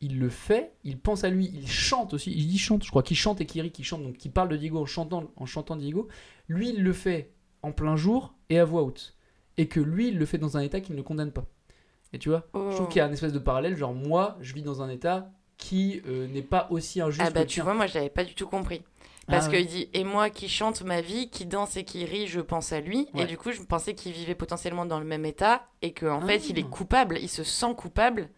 il le fait, il pense à lui, il chante aussi, il dit chante, je crois qu'il chante et qu'il rit, qu'il chante, donc qu'il parle de Diego en chantant, en chantant Diego. Lui, il le fait en plein jour et à voix haute. Et que lui, il le fait dans un état qui ne le condamne pas. Et tu vois, je trouve Oh. qu'il y a un espèce de parallèle, genre moi, je vis dans un état qui euh, n'est pas aussi injuste Ah bah tu vois, moi je l'avais pas du tout compris. Parce Ah ouais. qu'il dit et moi qui chante ma vie, qui danse et qui rit, je pense à lui. Ouais. Et du coup, je pensais qu'il vivait potentiellement dans le même état et qu'en Ah. fait, il est coupable, il se sent coupable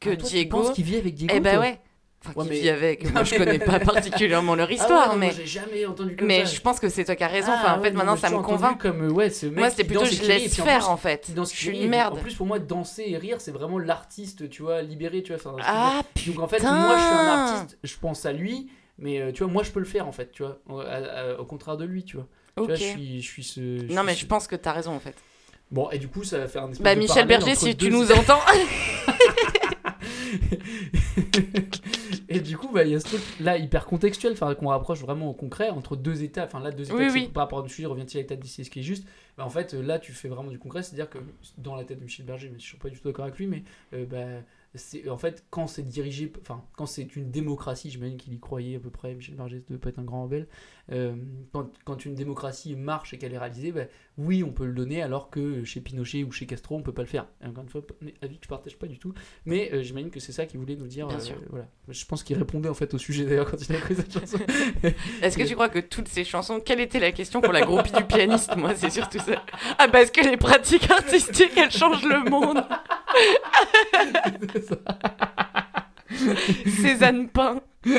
que Ah, toi, tu Diego. penses qu'il vit avec Diego, Eh toi ouais. Enfin, Ouais, mais- vit avec. Moi, je connais pas particulièrement leur Ah ouais, histoire, non, moi, mais. j'ai jamais entendu comme Mais ça. je pense que c'est toi qui as raison. Ah, Enfin, en ouais, fait, maintenant, moi, ça me convainc. Comme, ouais, ce mec Moi, c'était qui plutôt je qui laisse faire, plus, en fait. qui Je qui suis une merde. En plus, pour moi, danser et rire, c'est vraiment l'artiste, tu vois, libéré, tu vois. enfin, Ah, que- Donc en fait, moi, je suis un artiste, je pense à lui, mais euh, tu vois, moi, je peux le faire, en fait, tu vois, au, contraire de lui, tu vois. Tu vois, Ok. je suis, je suis ce. je Non, suis mais ce- je pense que t'as raison, en fait. Bon, et du coup, ça va faire un espèce Bah, de Michel Berger, si tu nous entends. et du coup, bah, il y a ce truc là hyper contextuel, enfin qu'on rapproche vraiment au concret entre deux états. Enfin là, deux états. Oui, oui. Par rapport à sujet, revient-il à l'état de ce qui est juste? Bah, En fait, euh, là, tu fais vraiment du concret, c'est-à-dire que dans la tête de Michel Berger, mais je suis pas du tout d'accord avec lui, mais euh, bah, c'est en fait quand c'est dirigé, enfin quand c'est une démocratie, j'imagine qu'il y croyait à peu près. Michel ça ne peut pas être un grand rebelle. Euh, quand, quand une démocratie marche et qu'elle est réalisée, ben, oui, on peut le donner, alors que chez Pinochet ou chez Castro, on peut pas le faire. Et encore une fois, mais avis que je partage pas du tout. Mais euh, j'imagine que c'est ça qu'il voulait nous dire. Bien euh, sûr. voilà. Je pense qu'il répondait en fait au sujet d'ailleurs quand il a écrit cette chanson. Est-ce que tu crois que toutes ces chansons, quelle était la question pour la groupie du pianiste Moi, c'est surtout ça. Ah, parce que les pratiques artistiques, elles changent le monde. Cézanne Pain.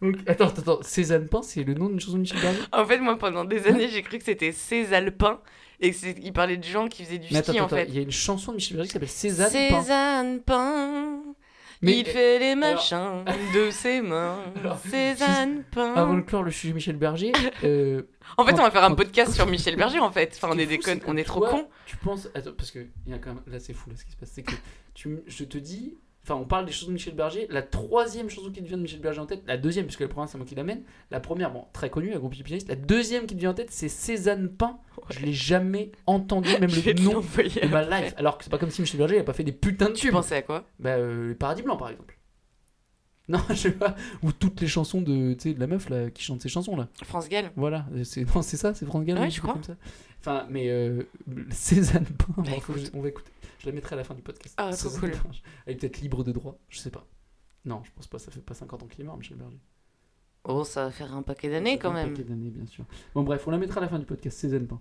Donc, attends, attends, Cézanne Pain, c'est le nom d'une chanson de Michel Berger En fait, moi, pendant des années, j'ai cru que c'était Cézalpin et qu'il parlait de gens qui faisaient du Mais ski, attends, en attends, fait. il y a une chanson de Michel Berger qui s'appelle Cézanne Pain. Cézanne Pain. Mais- il fait les alors- machins de ses mains. Cézanne Pain. Avant de clore le sujet Michel Berger. euh, En fait, on va faire un podcast sur Michel Berger, en fait. Enfin, on est des fou, connes, que on est trop toi, cons. Tu penses. Attends, parce que il y a quand même... là, c'est fou là, ce qui se passe. C'est que tu... je te dis. Enfin, on parle des chansons de Michel Berger. La troisième chanson qui te vient de Michel Berger en tête, la deuxième, puisque la première, c'est moi qui l'amène. La première, bon, très connue, la groupe pianiste. La deuxième qui te vient en tête, c'est Cézanne Pain. Je l'ai jamais entendu, même le nom de ma life. Alors que c'est pas comme si Michel Berger a pas fait des putains de Tu tubes. pensais à quoi? Bah, euh, le Paradis Blanc, par exemple. Non, je sais pas. Ou toutes les chansons de, tu sais, de la meuf là, qui chante ces chansons là. France Gall. Voilà, euh, c'est non, c'est ça, c'est France Gall. Ouais, un je crois. Comme ça. Enfin, mais euh, Cézanne Pain, Bah, bon, je- on va écouter. Je la mettrai à la fin du podcast. Ah, trop cool. Pain, Elle est peut-être libre de droit, je sais pas. Non, je pense pas, ça fait pas 50 ans qu'il est mort, Michel Berger. Oh, ça va faire un paquet d'années quand un même. paquet d'années, bien sûr. Bon, bref, on la mettra à la fin du podcast, Cézanne Pain.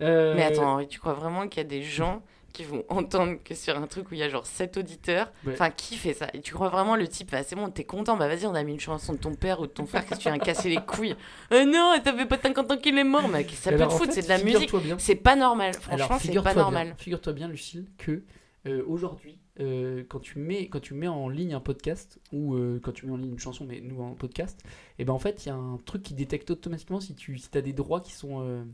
Euh, Mais attends, Henri, tu crois vraiment qu'il y a des gens qui vont entendre que sur un truc où il y a genre 7 auditeurs Ouais. Enfin, qui fait ça? Et tu crois vraiment le type, bah, c'est bon, t'es content, bah vas-y, on a mis une chanson de ton père ou de ton frère, que tu viens casser les couilles Euh, Non, ça fait pas 50 ans qu'il est mort, mais ça peut te foutre, c'est de la musique. C'est pas normal, franchement, c'est pas normal. Figure-toi bien, Lucille, que euh, aujourd'hui, euh, quand, tu mets, quand tu mets en ligne un podcast, ou euh, quand tu mets en ligne une chanson, mais nous en podcast, et ben en fait, il y a un truc qui détecte automatiquement si tu si as des droits qui sont.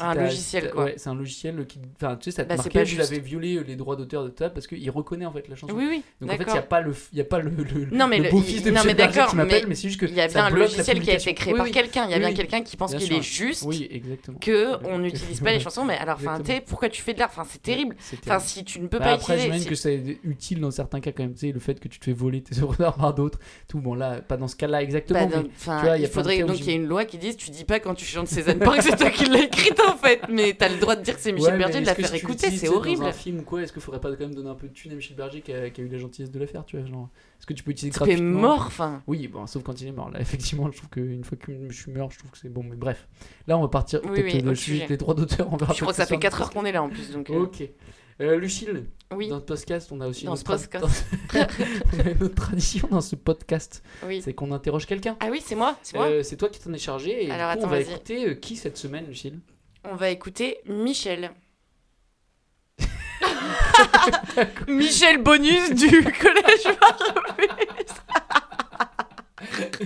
Un logiciel, quoi. Ouais, c'est un logiciel qui. Enfin, tu sais, ça te Bah, marquait, juste. avez violé euh, les droits d'auteur de ta parce qu'il reconnaît en fait la chanson. Oui, oui, Donc en fait, il n'y a pas le, il y a pas le, le, Non, mais le de non, mais d'accord, qui m'appelle, mais mais c'est juste que. il y a ça bien un logiciel qui a été créé Oui, par oui. quelqu'un. Il y a Oui, bien quelqu'un qui pense qu'il est juste Oui, exactement. que on n'utilise pas les chansons. Mais alors, enfin, tu pourquoi tu fais de l'art? Enfin, c'est terrible. Enfin, si tu ne peux Bah, pas après, utiliser. j'imagine si- que c'est utile dans certains cas quand même. Tu sais, le fait que tu te fais voler tes œuvres d'art par d'autres. Tout bon là, pas dans ce cas-là exactement. Bah, donc, il y il a faudrait donc qu'il y ait une loi qui dise tu dis pas quand tu chantes Cézanne que c'est toi qui l'as écrite en fait, mais t'as le droit de dire que c'est Michel Ouais, Berger de la faire si écouter, c'est horrible. Dans un film ou quoi, est-ce qu'il faudrait pas quand même donner un peu de thune à Michel Berger qui a, qui a eu la gentillesse de la faire, tu vois genre, Est-ce que tu peux utiliser Type est gratuitement mort, enfin. Oui, bon, sauf quand il est mort. Là, effectivement, je trouve qu'une fois que je suis mort, je trouve que c'est bon. Mais bref, là, on va partir Oui, peut-être oui, au sujet des droits d'auteur. Je crois que ça fait sur 4 notre heures qu'on est là en plus, donc. euh, Ok. Euh, Lucille, Oui. dans ce podcast, on a aussi Dans autre, tra- autre tradition dans ce podcast. Oui. C'est qu'on interroge quelqu'un. Ah oui, c'est moi, c'est. Euh, c'est toi qui t'en es chargé. Et Alors, du coup, attends, on va écouter euh, qui cette semaine, Lucille On va écouter Michel. Michel Bonus du collège. Attends,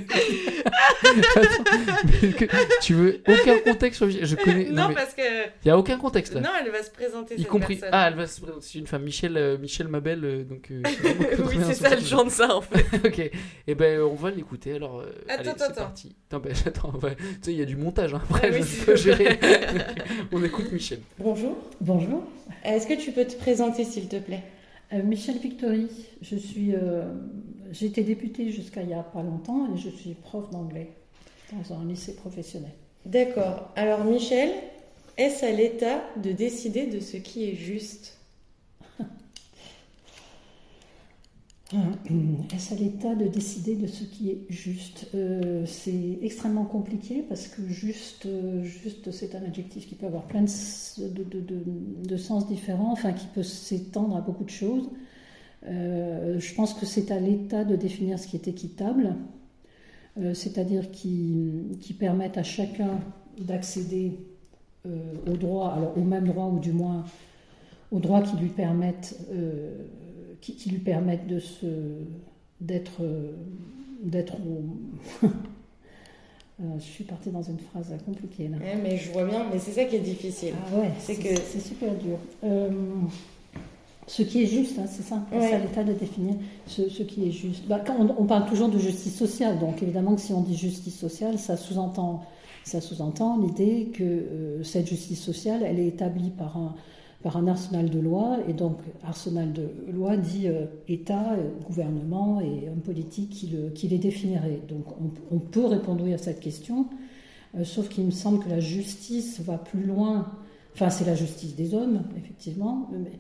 mais que- tu veux aucun contexte sur Michel Je connais. Non, mais parce que. Il y a aucun contexte là. Non, elle va se présenter. y cette compris. personne. Ah, elle va se présenter. C'est une femme, Michel, euh, Michel Mabel. euh, donc. euh, oui, c'est ça, elle chante ça en fait. ok. Et ben, on va l'écouter alors. euh, Attends, allez, attends, parti. Attends, ben. Tu sais, il y a du montage. Hein. Après, Ah oui, je gérer. on écoute Michel. Bonjour. Bonjour, Est-ce que tu peux te présenter s'il te plaît? Euh, Michel Victory. Je suis, euh, été députée jusqu'à il y a pas longtemps et je suis prof d'anglais dans un lycée professionnel. D'accord. Alors Michel, est-ce à l'État de décider de ce qui est juste? Est-ce à l'État de décider de ce qui est juste? Euh, C'est extrêmement compliqué parce que juste, euh, juste c'est un adjectif qui peut avoir plein de, de- de- de sens différents, enfin qui peut s'étendre à beaucoup de choses. Euh, je pense que c'est à l'État de définir ce qui est équitable, euh, c'est-à-dire qui, qui permette à chacun d'accéder euh, aux droits, alors au même droit ou du moins aux droits qui lui permettent, euh, qui, qui lui permettent de se, d'être, euh, d'être au- Euh, je suis partie dans une phrase compliquée là. Ouais, mais je vois bien, mais c'est ça qui est difficile. Ah ouais, c'est que- c'est super dur. Ce qui est juste, hein, c'est ça. Ouais. C'est à l'État de définir ce, ce qui est juste. Bah, quand on, on parle toujours de justice sociale, donc évidemment que si on dit justice sociale, ça sous-entend, ça sous-entend l'idée que euh, cette justice sociale, elle est établie par un, par un arsenal de lois. Et donc, arsenal de lois dit euh, État, euh, gouvernement et homme politique qui, le, qui les définirait. Donc, on, on peut répondre oui à cette question, sauf qu'il me semble que la justice va plus loin. Enfin, c'est la justice des hommes, effectivement. Mais,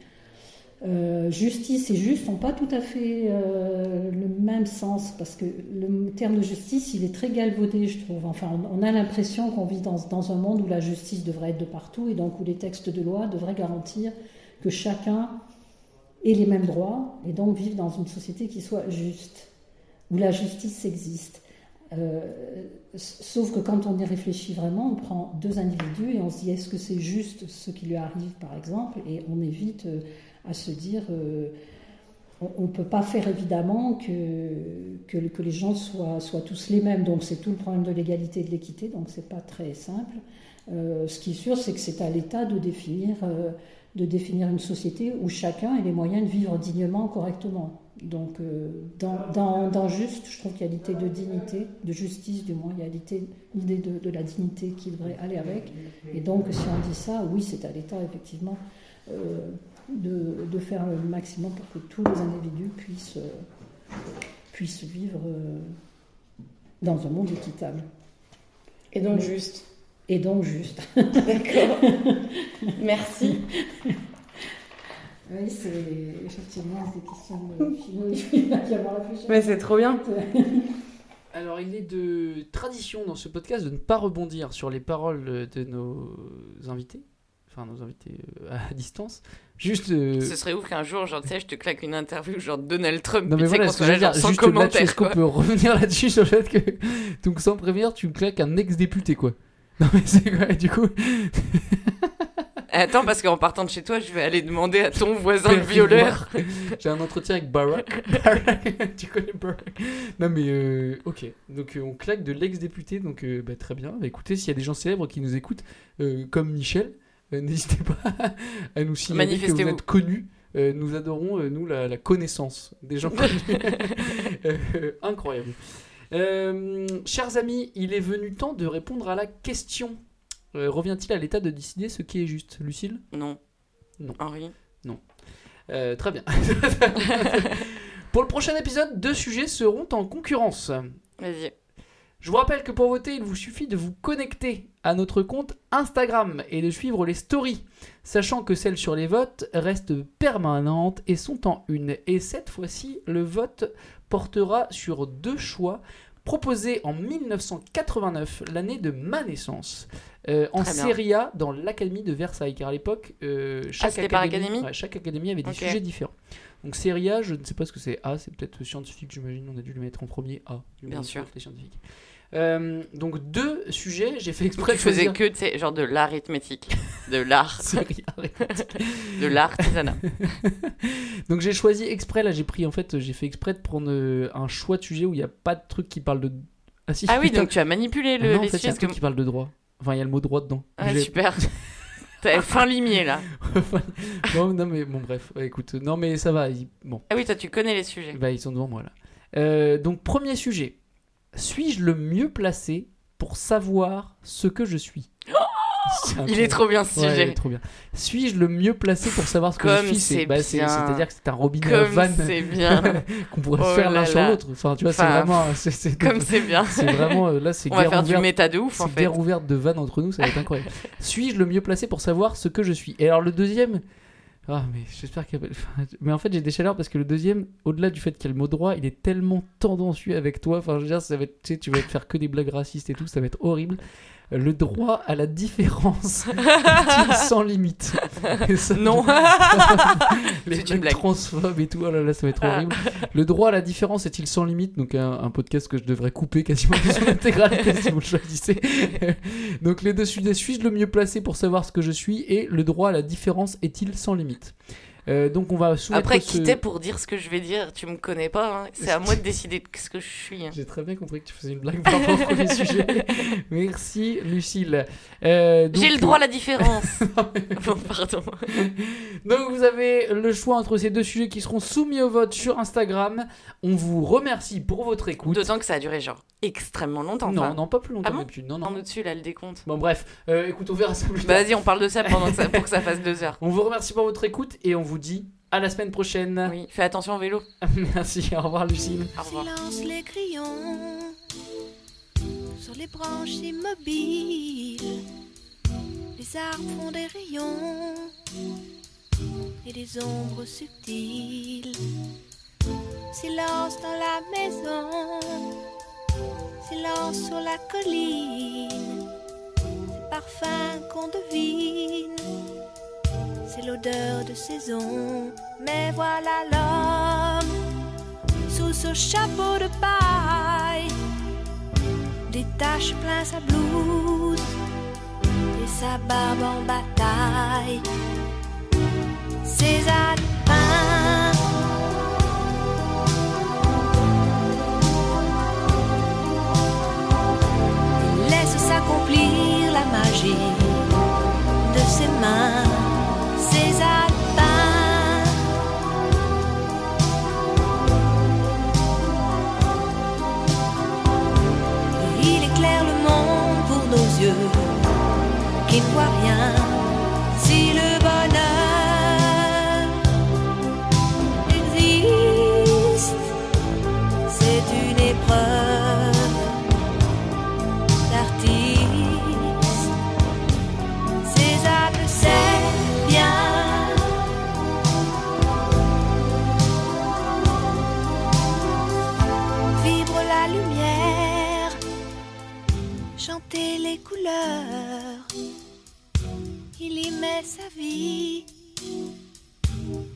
euh, justice et juste n'ont pas tout à fait euh, le même sens parce que le terme de justice il est très galvaudé je trouve. Enfin on, a l'impression qu'on vit dans, dans, un monde où la justice devrait être de partout et donc où les textes de loi devraient garantir que chacun ait les mêmes droits et donc vivre dans une société qui soit juste où la justice existe. Euh, sauf que quand on y réfléchit vraiment on prend deux individus et on se dit est-ce que c'est juste ce qui lui arrive par exemple et on évite à se dire euh, on ne peut pas faire évidemment que, que, les gens soient, soient tous les mêmes. Donc c'est tout le problème de l'égalité et de l'équité, donc c'est pas très simple. Euh, ce qui est sûr, c'est que c'est à l'État de définir, euh, de définir une société où chacun ait les moyens de vivre dignement, correctement. Donc dans, dans, juste, je trouve qu'il y a l'idée de dignité, de justice du moins, il y a l'idée de, de, la dignité qui devrait aller avec. Et donc si on dit ça, oui, c'est à l'État effectivement de, de, faire le maximum pour que tous les individus puissent, euh, puissent vivre euh, dans un monde équitable. Et donc Mais, juste. Et donc juste. D'accord. Merci. Oui, c'est effectivement des questions de philo. Mais c'est trop bien. Alors, il est de tradition dans ce podcast de ne pas rebondir sur les paroles de nos invités enfin nos invités euh, à distance. Juste. Euh... Ce serait ouf qu'un jour, genre, tu sais, je te claque une interview genre Donald Trump. Non mais voilà, ce que je veux dire, juste là-dessus, est-ce qu'on peut revenir là-dessus sur le fait que, donc sans prévenir, tu me claques un ex-député quoi. Non mais c'est quoi, du coup? Attends, parce qu'en partant de chez toi, je vais aller demander à ton voisin le violeur. J'ai un entretien avec Barack. Barack. tu connais Barack Non, mais euh, ok. Donc, euh, on claque de l'ex-député. Donc, euh, bah, très bien. Bah, écoutez, s'il y a des gens célèbres qui nous écoutent, comme Michel, n'hésitez pas à nous signaler que vous êtes connus. Euh, nous adorons, euh, nous, la, la, connaissance des gens connus. euh, incroyable. chers amis, il est venu temps de répondre à la question. Euh, revient-il à l'État de décider ce qui est juste Lucille? Non. Non. Henri? Non. Euh, très bien. pour le prochain épisode, deux sujets seront en concurrence. Vas-y. Je vous rappelle que pour voter, il vous suffit de vous connecter à notre compte Instagram et de suivre les stories, sachant que celles sur les votes restent permanentes et sont en une. Et cette fois-ci, le vote portera sur deux choix proposés en 1989, l'année de ma naissance, euh, en Serie A dans l'Académie de Versailles, car à l'époque, euh, chaque, ah, académie, ouais, chaque académie avait des okay. sujets différents. Donc Serie A, je ne sais pas ce que c'est A, c'est peut-être scientifique, j'imagine, on a dû le mettre en premier A. Bien sûr. Les scientifiques. Euh, donc deux sujets, j'ai fait exprès. Tu faisais choisir... que, tu sais, genre de l'arithmétique, de l'art, de l'artisanat. donc j'ai choisi exprès, là j'ai pris, en fait, j'ai fait exprès de prendre euh, un choix de sujet où il n'y a pas de truc qui parle de... Ah, si, ah oui, donc tu as manipulé le, ah non, en fait, sujets. un truc qui parle de droit. Enfin, il y a le mot droit dedans. Ah, super. T'avais fin limier là. bon, non mais bon bref, écoute, non mais ça va. Il... Bon. Ah oui, toi tu connais les sujets. Bah ils sont devant moi là. Euh, donc premier sujet. Suis-je le mieux placé pour savoir ce que je suis? Est Il est trop bien ce sujet. trop bien. Suis-je le mieux placé pour savoir ce que Comme je suis? C'est bah, C'est-à-dire que c'est un robinet à bien. qu'on pourrait Oh faire l'un sur l'autre. Enfin, tu vois, c'est vraiment. Comme c'est bien. C'est vraiment. euh, Là, c'est On va faire du ouverte. méta de ouf en fait. guerre ouverte de vannes entre nous, ça va être incroyable. Suis-je le mieux placé pour savoir ce que je suis? Et alors le deuxième, ah mais j'espère qu'il mais en fait j'ai des chaleurs parce que le deuxième, au-delà du fait qu'il y a le mot droit, il est tellement tendancieux avec toi. Enfin je veux dire, ça va être, tu sais, tu vas te faire que des blagues racistes et tout, ça va être horrible. Le droit à la différence est-il sans limite Et ça- Non. les une blague. transphobes et tout, oh là là, ça va être horrible. Le droit à la différence est-il sans limite Donc un, un podcast que je devrais couper quasiment de son intégralité si vous le choisissez. Donc les deux sujets, suis-je le mieux placé pour savoir ce que je suis Et le droit à la différence est-il sans limite? Euh, donc on va Après, ce- quitter pour dire ce que je vais dire, tu me connais pas. hein. C'est à moi de décider de ce que je suis. hein. J'ai très bien compris que tu faisais une blague par rapport au premier sujet. Merci Lucille. Euh, donc- J'ai le droit à la différence. bon, pardon. Donc vous avez le choix entre ces deux sujets qui seront soumis au vote sur Instagram. On vous remercie pour votre écoute. D'autant que ça a duré genre extrêmement longtemps. Non, enfin. non, pas plus longtemps Ah bon d'habitude. Non, non. En au-dessus, là, le décompte. Bon, bref, euh, écoute, on verra ça plus Bah, tard. vas-y, on parle de ça pendant que ça, pour que ça fasse deux heures. On vous remercie pour votre écoute et on vous dit à la semaine prochaine. Oui, fais attention au vélo. Merci, au revoir Lucille. Au revoir. Silence les crayons sur les branches immobiles. Les arbres font des rayons et des ombres subtiles. Silence dans la maison, silence sur la colline. Ces parfums qu'on devine, c'est l'odeur de saison. Mais voilà l'homme sous ce chapeau de paille, des taches plein sa blouse et sa barbe en bataille. César peint laisse s'accomplir la magie de ses mains. César peint Il éclaire le monde pour nos yeux qui ne voient rien. Il y met sa vie,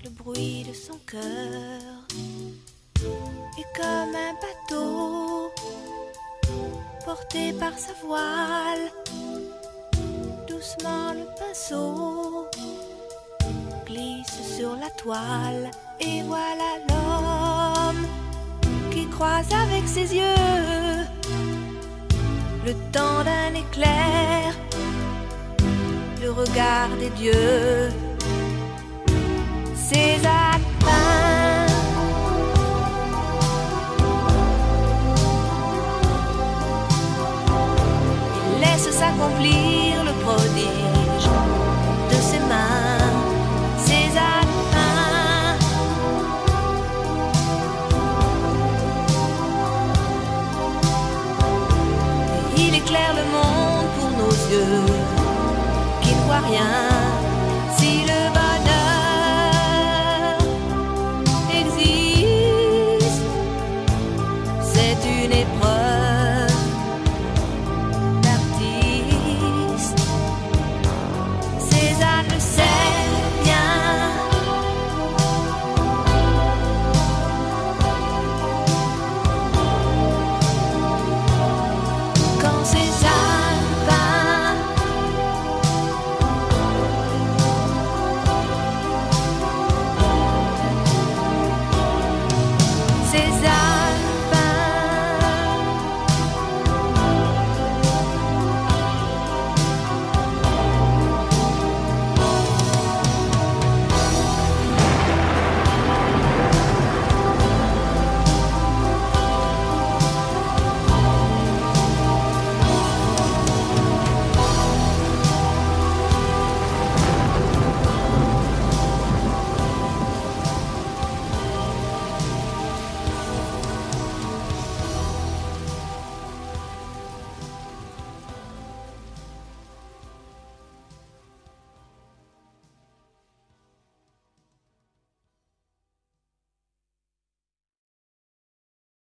le bruit de son cœur. Et comme un bateau porté par sa voile, doucement le pinceau glisse sur la toile. Et voilà l'homme qui croise avec ses yeux le temps d'un éclair, le regard des dieux. César peint Il laisse s'accomplir Il éclaire